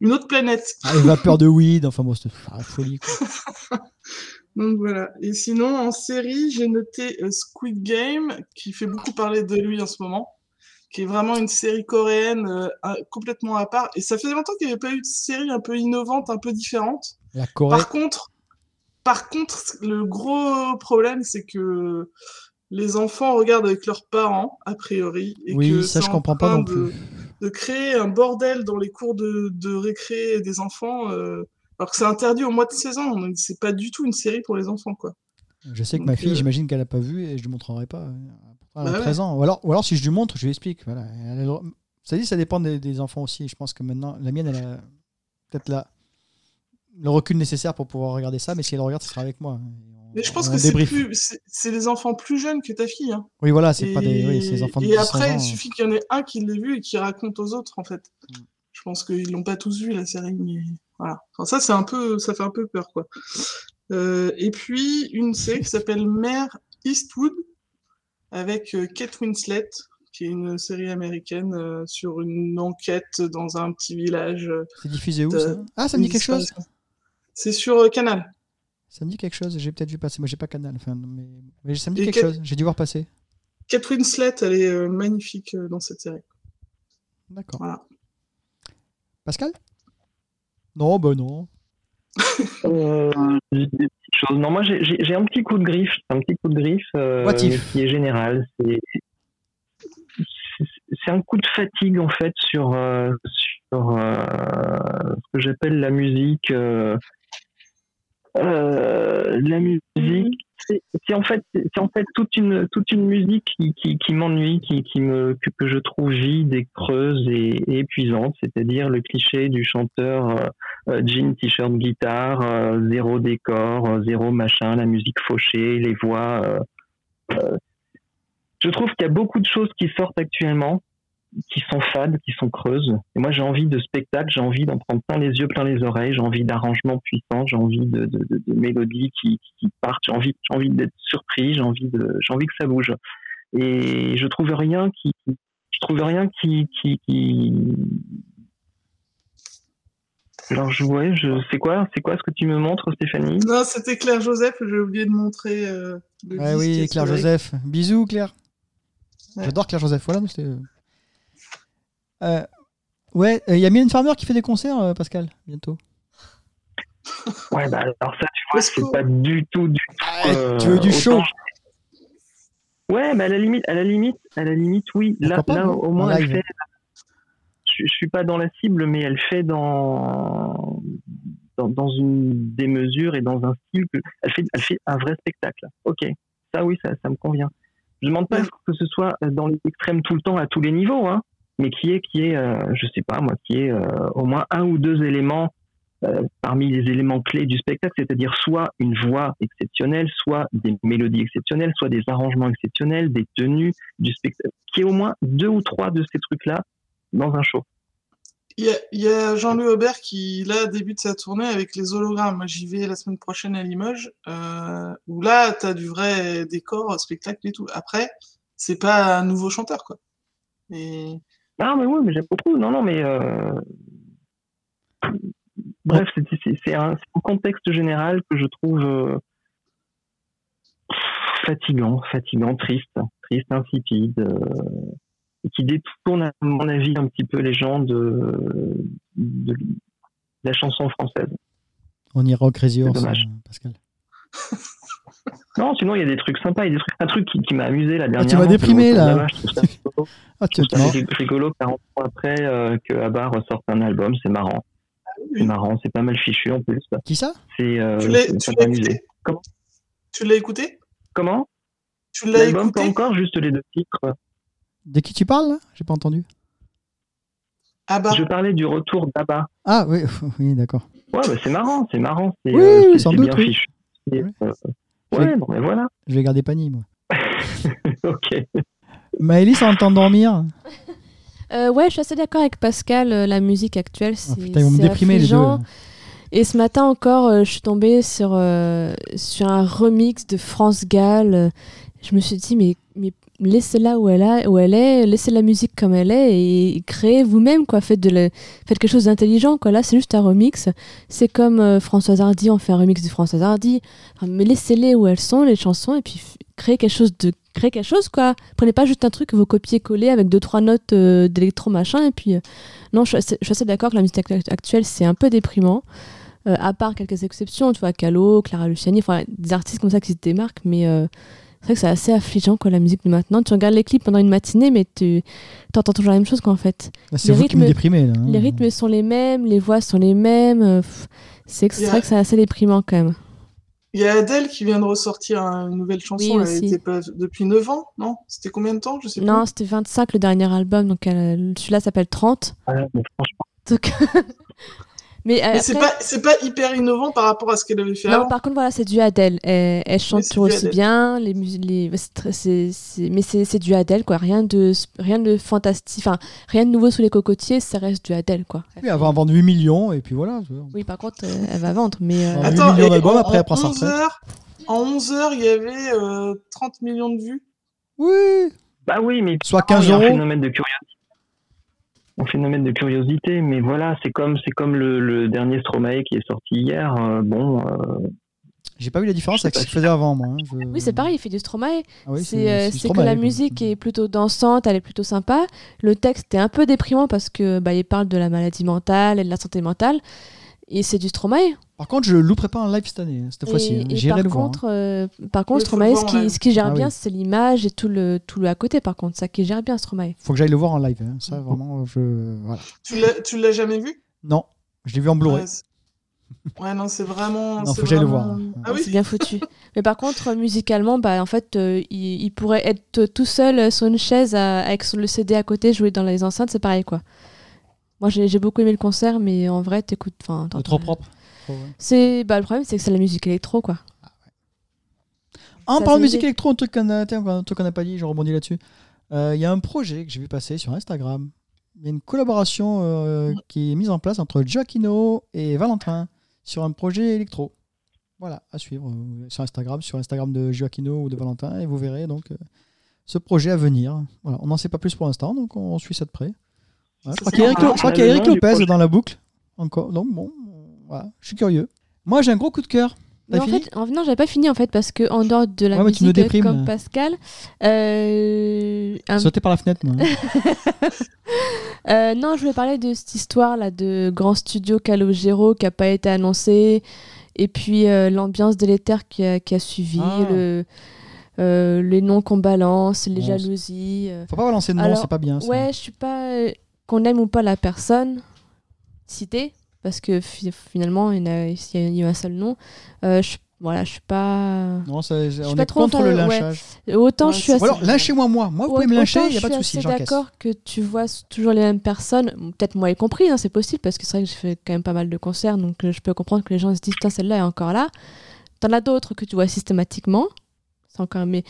Une autre planète. Ah, les vapeurs de weed, enfin bon, c'était ah, folie. Quoi. (laughs) Donc voilà. Et sinon, en série, j'ai noté Squid Game, qui fait beaucoup parler de lui en ce moment, qui est vraiment une série coréenne euh, complètement à part. Et ça faisait longtemps qu'il n'y avait pas eu de série un peu innovante, un peu différente. La Corée. Par contre, par contre, le gros problème, c'est que les enfants regardent avec leurs parents, a priori. Et Oui, que ça, je en comprends pas non de- plus. de créer un bordel dans les cours de, de récré des enfants, euh, alors que c'est interdit au mois de 16 ans. Donc c'est pas du tout une série pour les enfants, quoi. Je sais que Donc, ma fille, euh, j'imagine qu'elle n'a pas vu et je ne lui montrerai pas. Bah ouais. 13 ans. Ou alors, ou alors, si je lui montre, je lui explique. Voilà. Ça dit, ça dépend des, des enfants aussi. Je pense que maintenant, la mienne, elle a peut-être la... le recul nécessaire pour pouvoir regarder ça, mais si elle regarde, ce sera avec moi. Mais je pense que c'est les enfants plus jeunes que ta fille. Hein. Oui, voilà, c'est Et, pas des oui, des enfants de et 10 après, ans. il suffit qu'il y en ait un qui l'ait vu et qui raconte aux autres, en fait. Mm. Je pense qu'ils l'ont pas tous vu la série, mais voilà. Enfin, ça, c'est un peu, ça fait un peu peur, quoi. Euh, et puis une série qui s'appelle Mère Eastwood avec euh, Kate Winslet, qui est une série américaine euh, sur une enquête dans un petit village. euh, C'est diffusé où de- ça? Ah, ça me dit quelque chose. C'est sur euh, Canal. Ça me dit quelque chose. J'ai peut-être vu passer. Moi, j'ai pas Canal. Enfin, mais... mais ça me dit Et quelque quel- chose. J'ai dû voir passer. Kate Winslet, elle est euh, magnifique euh, dans cette série. D'accord. Voilà. Pascal? Non, bah non. Euh, chose. Non, moi j'ai- un petit coup de griffe, un petit coup de griffe euh, qui est général. C'est un coup de fatigue en fait sur euh, sur euh, ce que j'appelle la musique. Euh, la musique, c'est c'est en fait c'est en fait toute une toute une musique qui qui, qui m'ennuie, qui qui me que, je trouve vide et creuse et, et épuisante. C'est-à-dire le cliché du chanteur. euh, euh, jean, t-shirt, guitare, euh, zéro décor, euh, zéro machin, la musique fauchée, les voix. euh, euh, je trouve qu'il y a beaucoup de choses qui sortent actuellement, qui sont fades, qui sont creuses. Et moi, j'ai envie de spectacle, j'ai envie d'en prendre plein les yeux, plein les oreilles, j'ai envie d'arrangements puissants, j'ai envie de, de, de, de mélodies qui, qui partent, j'ai envie, j'ai envie d'être surpris, j'ai envie de, j'ai envie que ça bouge. Et je trouve rien qui, je trouve rien qui, qui, qui, alors je ouais, je c'est quoi c'est quoi ce que tu me montres Stéphanie? Non, c'était Claire Joseph, j'ai oublié de montrer euh, le disque oui, Claire. Joseph. Bisous, Claire. Ouais. J'adore Claire Joseph. Voilà, mais c'était. Euh, ouais, il y a Mylène Farmer qui fait des concerts, euh, Pascal, bientôt. Ouais bah alors ça tu vois c'est pas du tout du tout. euh, tu veux du show Ouais mais à la limite à la limite à la limite oui là pas, là au moins elle fait je, je suis pas dans la cible mais elle fait dans dans, dans une des mesures et dans un style que elle fait elle fait un vrai spectacle. Ok ça oui ça ça me convient. Je demande pas Ouais. que ce soit dans les extrêmes tout le temps à tous les niveaux hein mais qui est qui est euh, je sais pas moi qui est euh, au moins un ou deux éléments euh, parmi les éléments clés du spectacle, c'est-à-dire soit une voix exceptionnelle, soit des mélodies exceptionnelles, soit des arrangements exceptionnels, des tenues du spectacle, qui est au moins deux ou trois de ces trucs-là dans un show. Il y a, Jean-Louis Aubert qui, là, débute sa tournée avec les hologrammes. J'y vais la semaine prochaine à Limoges, où là, t'as du vrai décor, spectacle et tout. Après, c'est pas un nouveau chanteur, quoi. Et Ah mais oui, mais j'aime beaucoup. Non, non, mais euh, bref, c'est- un, contexte général que je trouve euh, fatigant, fatigant, triste, triste, insipide, euh, et qui détourne à mon avis un petit peu les gens de, de la chanson française. On ira au Crazy Horse, dommage. Pascal. (laughs) Non, sinon il y a des trucs sympas, il y a des trucs, un truc qui, qui m'a amusé la dernière. tu m'as déprimé, là. Ah, tu non. (laughs) rigolo 40 ans après euh, que ABBA ressorte un album, c'est marrant. C'est marrant, c'est pas mal fichu en plus. Qui ça? C'est euh, Tu l'as c'est- écouté? Comment? Tu l'as écouté? Comment? Tu l'as L'album pas écouté? encore, juste les deux titres. De qui tu parles, là? J'ai pas entendu. Ah bah, Je parlais du retour d'ABBA. Ah, oui, (laughs) oui d'accord. Ouais, bah, c'est marrant, c'est marrant, c'est Oui, euh, oui, c'est- sans c'est doute, bien oui. fichu. Et, euh, ouais, bon, mais voilà. Je vais garder Pani, moi. (laughs) ok. Maëlys, on entend dormir? Euh, ouais, je suis assez d'accord avec Pascal. euh, la musique actuelle, c'est oh, Putain, ils vont me c'est les deux. Et ce matin encore, euh, je suis tombée sur, euh, sur un remix de France Gall. Euh, Je me suis dit, mais laissez-la où elle, a, où elle est, laissez la musique comme elle est et créez vous-même, quoi. Faites, de faites quelque chose d'intelligent, quoi. Là, c'est juste un remix. C'est comme euh, Françoise Hardy, on fait un remix de Françoise Hardy. Enfin, mais laissez-les où elles sont, les chansons, et puis créez quelque chose de créez quelque chose quoi prenez pas juste un truc que vous copiez coller avec deux trois notes euh, d'électro machin et puis euh, non je je suis assez d'accord que la musique act- actuelle c'est un peu déprimant euh, à part quelques exceptions, tu vois, Calo, Clara Luciani, enfin des artistes comme ça qui se démarquent, mais euh, c'est vrai que c'est assez affligeant quoi la musique de maintenant. Tu regardes les clips pendant une matinée, mais tu entends toujours la même chose quoi en fait. Là, C'est Les vous qui me rythmes- déprimez, là. hein. Les rythmes sont les mêmes, les voix sont les mêmes. euh, c'est vrai que c'est assez déprimant quand même. il y a Adèle qui vient de ressortir un- une nouvelle chanson. Oui, elle était pas depuis 9 ans, non? C'était combien de temps? Je sais. Non, c'était 25 le dernier album, donc elle- celui-là s'appelle 30. Ouais, mais franchement, Donc... (laughs) mais euh, Mais c'est après- pas, c'est pas hyper innovant par rapport à ce qu'elle avait fait Non, avant. par contre, voilà, c'est du Adèle. Elle, elle chante toujours aussi Adele. bien. Les mus- les, c'est très- c'est- c'est- mais c'est c'est du Adèle, quoi. Rien de, rien de fantastique. Enfin, rien de nouveau sous les cocotiers, ça reste du Adèle, quoi. Oui, elle va en vendre 8 millions, et puis voilà. Oui, par contre, euh, elle va vendre. Mais euh, Ah, huit Attends, millions et d'albums, en- après, elle en prend sa 11 retraite. heures, en 11 heures, il y avait euh, 30 millions de vues. Oui bah oui, mais Soit Ah, 15 il y a un euros. phénomène de curiosité. Un phénomène de curiosité, mais voilà, c'est comme c'est comme le, le dernier Stromae qui est sorti hier. euh, bon, euh, J'ai pas vu la différence avec ce qu'il faisait avant, moi. hein. Je- oui, c'est pareil, il fait du Stromae. Ah oui, c'est euh, que la quoi. musique est plutôt dansante, elle est plutôt sympa. Le texte est un peu déprimant parce que bah, il parle de la maladie mentale et de la santé mentale. Et c'est du Stromae. Par contre, je le louperai pas en live cette année, cette fois-ci. Hein. J'irai par le voir. hein. contre, euh, par contre, Stromae, ce qui, ce qui gère Ah bien, oui. c'est l'image et tout le, tout le à côté, par contre. Ça qui gère bien Stromae. Faut que j'aille le voir en live. hein. Ça, vraiment, je. Voilà. Tu l'as, tu l'as jamais vu? Non, je l'ai vu en Blu-ray. ouais, c'est- ouais, non, c'est vraiment. Non, faut que j'aille le vraiment- voir. Ah oui? C'est bien foutu. Mais par contre, musicalement, bah, en fait, euh, il, il pourrait être tout seul sur une chaise à- avec son- le CD à côté, jouer dans les enceintes, c'est pareil, quoi. Moi, j'ai beaucoup aimé le concert, mais en vrai, t'écoutes. trop propre. C'est bah, le problème, c'est que c'est la musique électro, quoi. En Ça, parlant de musique électro, un truc qu'on n'a pas dit, je rebondis là-dessus. Euh, Il y a un projet que j'ai vu passer sur Instagram. Il y a une collaboration euh, qui est mise en place entre Giacchino et Valentin sur un projet électro. Voilà, à suivre euh, sur Instagram, sur Instagram de Giacchino ou de Valentin, et vous verrez donc ce projet à venir. Voilà, on n'en sait pas plus pour l'instant, donc on suit ça de près. Je crois qu'il y a Eric, Lo- je crois marrant. qu'il y a Eric Le nom du Lopez dans la boucle encore. Donc bon, voilà, je suis curieux. Moi, j'ai un gros coup de cœur. Mais en fini fait, en, non, j'avais pas fini en fait parce que en dehors de la Ouais, mais tu me musique, déprimes, comme là. Pascal, euh, un- Sauter par la fenêtre, moi. (laughs) euh, non, je voulais parler de cette histoire là de grand studio Calogero qui a pas été annoncé et puis euh, l'ambiance délétère qui a, qui a suivi, Ah. le, euh, les noms qu'on balance, les Bon, jalousies. euh. Faut pas balancer de nom, Alors, c'est pas bien. ça. Ouais, je suis pas euh, qu'on aime ou pas la personne citée parce que fi- finalement il y, en a, il y a- un seul nom. Euh, je, voilà, je suis pas. Non, ça- on pas est trop contre le ouais. lynchage. Autant Ouais, je suis assez. Alors, lynchez-moi, moi. Moi, vous pouvez me lyncher, il je n'y a pas de suis souci, assez j'encaisse. d'accord que tu vois toujours les mêmes personnes, peut-être moi y compris, hein, c'est possible, parce que c'est vrai que j'ai fait quand même pas mal de concerts, donc euh, je peux comprendre que les gens se disent, putain, celle-là est encore là. T'en as d'autres que tu vois systématiquement. C'est encore, mais...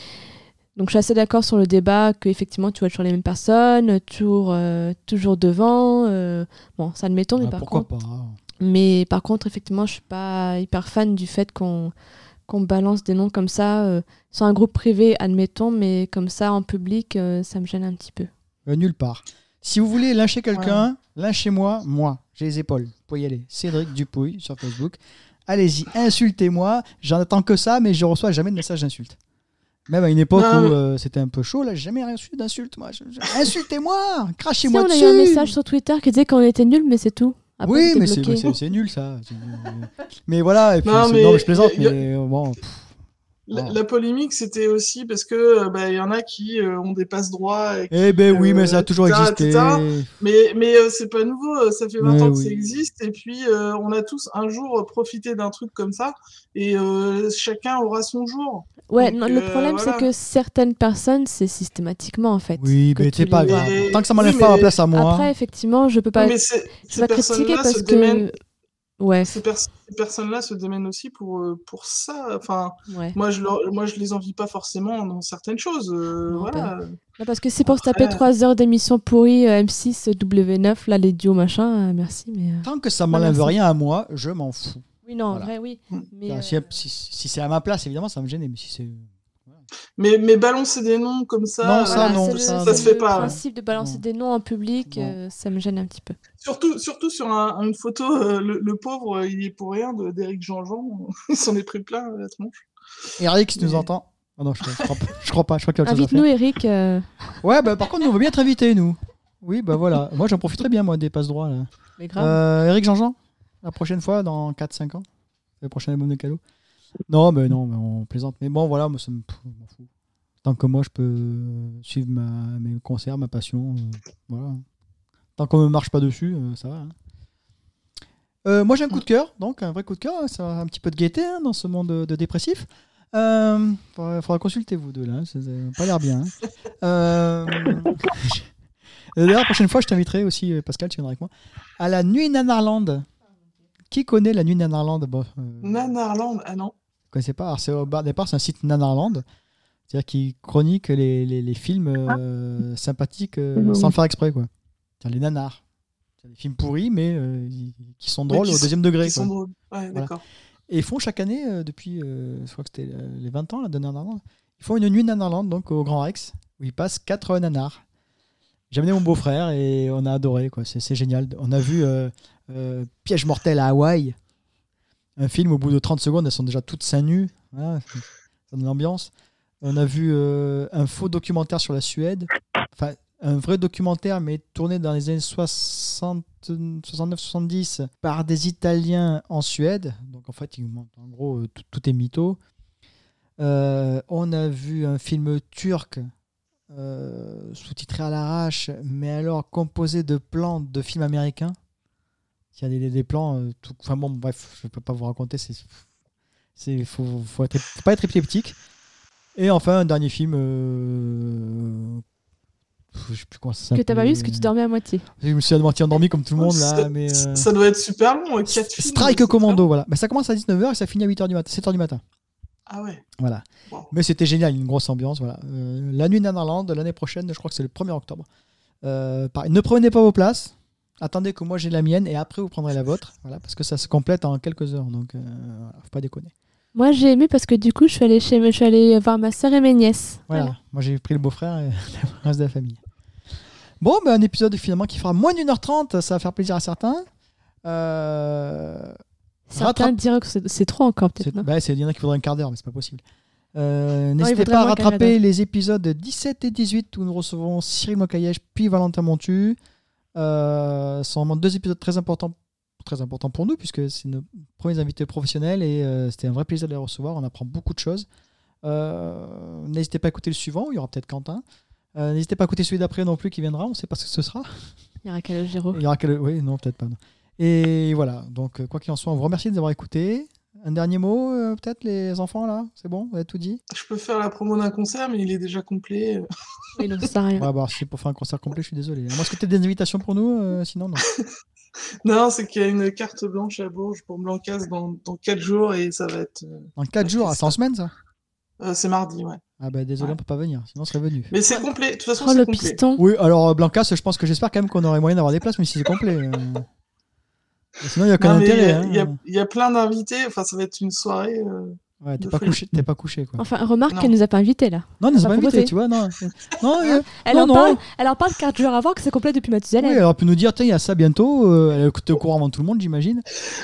Donc je suis assez d'accord sur le débat que effectivement tu vois toujours les mêmes personnes, toujours, euh, toujours devant. euh, Bon, ça admettons, mais Ah, par pourquoi contre, pas mais par contre, effectivement, je suis pas hyper fan du fait qu'on qu'on balance des noms comme ça euh, sur un groupe privé, admettons, mais comme ça en public, euh, ça me gêne un petit peu. Euh, Nulle part. Si vous voulez lyncher quelqu'un, lynchez-moi, moi. J'ai les épaules. Vous pouvez y aller. Cédric Dupouille sur Facebook. Allez-y, insultez-moi. J'en attends que ça, mais je reçois jamais de messages d'insultes. Même à une époque Non, où euh, c'était un peu chaud, là, j'ai jamais reçu d'insultes, moi. (laughs) Insultez-moi Si Crachez-moi on a dessus eu un message sur Twitter qui disait qu'on était nul, mais c'est tout. Après, Oui, mais c'est nul, ça. Mais voilà, et puis, Non, c'est- mais non, mais je plaisante, y a- mais euh, bon. pff, La, la polémique, c'était aussi parce que euh, bah, il y en a qui euh, ont des passe droits. Et qui- Eh ben oui, mais ça a toujours existé. Mais, mais euh, c'est pas nouveau, ça fait 20 Mais ans que ça existe, et puis on a tous un jour profité d'un truc comme ça, et chacun aura son jour. Ouais, Donc, non, le euh, problème, voilà. c'est que certaines personnes, c'est systématiquement, en fait. Oui, que mais tu pas grave. Mais- Tant que ça m'enlève oui, pas ma place à moi. Après, effectivement, je peux pas, mais c'est- je vais pas critiquer parce se que. démènent, Ouais, ces, pers- ces personnes-là se démènent aussi pour, euh, pour ça. Enfin, ouais. moi je, leur- moi, je les envie pas forcément dans certaines choses. euh, Non, voilà. Non, parce que c'est pour se taper Après- 3 heures d'émission pourrie euh, M6, W9, là, les duos, machin, euh, merci, mais. Tant que ça m'enlève merci. rien à moi, je m'en fous. Oui, non, en Voilà. vrai, oui. Mm. Mais, Enfin, euh, Si, si- si c'est à ma place, évidemment, ça me gêne. Mais si c'est. Mais, mais balancer des noms comme ça, Non, ça, non, c'est le- ça, ça se fait le pas. principe de balancer Non. des noms en public, Non. euh, ça me gêne un petit peu. Surtout, surtout sur un- une photo, euh, le, le pauvre, il est pour rien de- d'Éric Jean-Jean. (laughs) il s'en est pris plein la tronche. Eric, si tu nous entends? Ah non, je, je crois pas. Je crois pas. Je crois qu'il y a autre chose à Invite-nous, Eric. euh. Ouais, bah, par contre, nous, on veut bien être invités, nous. Oui, bah voilà. Moi, j'en profiterai bien, moi, des passes droits. Là. Mais grave. Euh, Eric Jean-Jean, la prochaine fois, dans 4-5 ans. Le prochain album de Calo. Non, mais non, on plaisante. Mais bon, voilà, m'en. Tant que moi, je peux suivre mes concerts, ma passion. euh, voilà. Tant qu'on ne marche pas dessus, euh, ça va. hein. Euh, moi, j'ai un coup de cœur, donc un vrai coup de cœur. hein, Ça un petit peu de gaieté hein, dans ce monde de, dépressif. Euh, faudra, consulter vous deux là, ça n'a pas l'air bien. (laughs) D'ailleurs, la prochaine fois, je t'inviterai aussi, Pascal, tu viendras avec moi, à la Nuit Nanarland. Qui connaît la Nuit Nanarland bon, euh, Nanarland, ah non. Vous connaissez pas? Alors, c'est au départ, c'est un site Nanarland, c'est-à-dire qui chronique les, les- les films euh, sympathiques euh, Mhm. sans le faire exprès, quoi. C'est-à-dire les nanars. C'est des films pourris, mais euh, qui sont drôles qui au deuxième degré. Qui quoi. sont drôles. Ouais, d'accord. Et ils font chaque année, euh, depuis, euh, je crois que c'était euh, les 20 ans là, de Nanarland, ils font une nuit Nanarland, donc au Grand Rex, où ils passent 4 nanars. J'ai amené mon beau-frère et on a adoré, quoi. C'est, c'est génial. On a vu euh, euh, Piège mortel à Hawaï, un film, au bout de 30 secondes, elles sont déjà toutes seins. Voilà, ça donne l'ambiance. On a vu euh, un faux documentaire sur la Suède, enfin, un vrai documentaire, mais tourné dans les années 60, 69-70 par des Italiens en Suède. Donc en fait, en gros, euh, tout, est mytho. On a vu un film turc sous-titré à l'arrache, mais alors composé de plans de films américains. Il y a des, des- des plans, euh, tout- enfin bon, bref, je peux pas vous raconter. C'est, c'est, faut, faut, être- faut pas être épileptique. Et enfin, un dernier film. Euh, je sais plus comment ça Que t'as pas vu parce que tu dormais à moitié. Je me suis à moitié endormi comme tout le monde là, ça, mais. euh, ça doit être super long, euh, quatre films, Strike Commando, voilà. Mais ça commence à 19h et ça finit à 8h du matin, 7h du matin. Ah ouais. Voilà. Wow. Mais c'était génial, une grosse ambiance. Voilà. Euh, la nuit Netherlands, l'année prochaine, je crois que c'est le 1er octobre. Euh, pareil, ne prenez pas vos places. Attendez que moi j'ai la mienne et après vous prendrez la vôtre. Voilà, parce que ça se complète en quelques heures. Donc, euh, faut pas déconner. Moi, j'ai aimé parce que du coup, je suis allée, chez... je suis allée voir ma sœur et mes nièces. Voilà. Moi j'ai pris le beau-frère et (laughs) le reste de la famille. Bon, ben, un épisode finalement qui fera moins d'une heure trente, ça va faire plaisir à certains. Euh, Certains Rattrape- diraient que c'est trop encore, peut-être. bah, c'est- il y en a qui voudraient un quart d'heure, mais c'est pas possible. Euh, N'hésitez faudrait pas à rattraper les épisodes 17 et 18 où nous recevons Cyril Mocaillège puis Valentin Montu. Euh, ce sont vraiment deux épisodes très importants, très importants pour nous puisque c'est nos premiers invités professionnels et euh, c'était un vrai plaisir de les recevoir. On apprend beaucoup de choses. Euh, N'hésitez pas à écouter le suivant, il y aura peut-être Quentin. Euh, N'hésitez pas à écouter celui d'après non plus qui viendra, on ne sait pas ce que ce sera. Il y aura Calogero. Il y aura Oui, non, peut-être pas. non. Et voilà, donc quoi qu'il en soit, on vous remercie de nous avoir écoutés. Un dernier mot, euh, peut-être, les enfants, là? C'est bon? Vous avez tout dit? Je peux faire la promo d'un concert, mais il est déjà complet. (laughs) Oui, donc ça sert à rien. Ouais, bah, si c'est pour faire un concert complet, je suis désolé. Moi, est-ce que tu as des invitations pour nous euh, Sinon, non? (laughs) Non, c'est qu'il y a une carte blanche à Bourges pour Blancas dans, dans 4 jours et ça va être. euh, En 4 jours, ah, c'est en semaine, ça? Euh, c'est mardi, ouais. Ah, bah, désolé, on peut pas venir. Sinon, on serait venu. Mais c'est complet. De toute façon, Oh, c'est le complet. piston. Oui, alors, Blancas, je pense que j'espère quand même qu'on aurait moyen d'avoir des places, mais si c'est complet. Sinon, il n'y a il y intérêt. a- hein. il y, a, y a plein d'invités. Enfin, ça va être une soirée. euh, Ouais, t'es pas couché, t'es pas couché, quoi. Enfin, remarque qu'elle nous a pas invités là. Non, ils nous ont pas pas invités, tu vois. Non, (laughs) non, euh, Elle, Non, en non. Parle, elle en parle 4 jours avant que c'est complet depuis oui, Mathusalem. elle aurait pu nous dire, tiens, il y a ça bientôt. euh, elle était au courant avant tout le monde, j'imagine.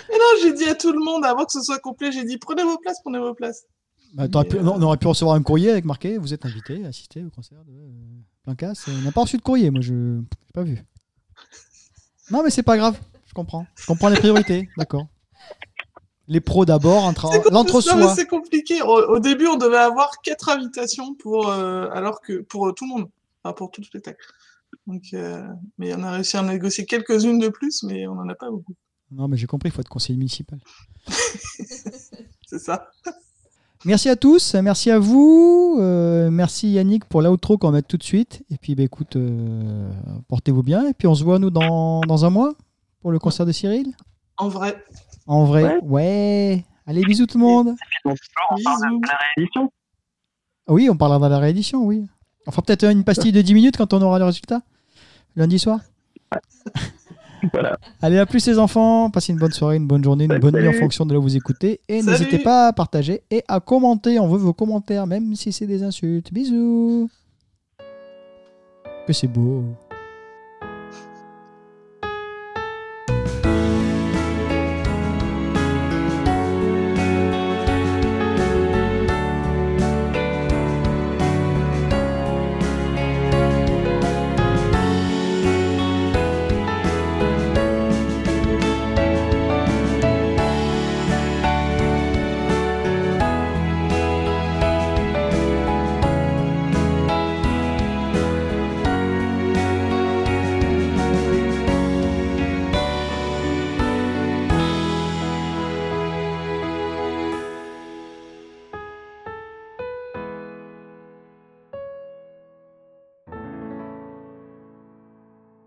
Mais non, j'ai dit à tout le monde avant que ce soit complet. J'ai dit prenez vos places, prenez vos places. Bah, t'aurais Mais, pu- non, euh, on aurait pu recevoir un courrier avec marqué Vous êtes invité à assister au concert de euh, Blancas. Et On n'a pas reçu de courrier, moi, je n'ai pas vu. Non, mais c'est pas grave, je comprends. Je comprends les priorités, (laughs) d'accord. Les pros d'abord, l'entre-soi. c'est compliqué. Au, au début, on devait avoir quatre invitations pour, euh, alors que pour euh, tout le monde, enfin pour tout le spectacle. Donc, euh, mais on a réussi à en négocier quelques-unes de plus, mais on n'en a pas beaucoup. Non, mais j'ai compris, il faut être conseiller municipal. (laughs) C'est ça. Merci à tous, merci à vous. euh, merci Yannick pour l'outro qu'on va mettre tout de suite. Et puis, bah, écoute, euh, portez-vous bien. Et puis, on se voit, nous, dans, dans un mois pour le concert de Cyril. En vrai. En vrai, ouais. Allez, bisous tout le monde. On parle Bisous. de la réédition. Oui, on parlera dans la réédition, oui. On fera peut-être une pastille de 10 minutes quand on aura le résultat. Lundi soir. (laughs) Voilà. Allez, à plus les enfants. Passez une bonne soirée, une bonne journée, une Salut. bonne nuit en fonction de là où vous écoutez. Et n'hésitez pas à partager et à commenter. On veut vos commentaires, même si c'est des insultes. Bisous. Que c'est beau.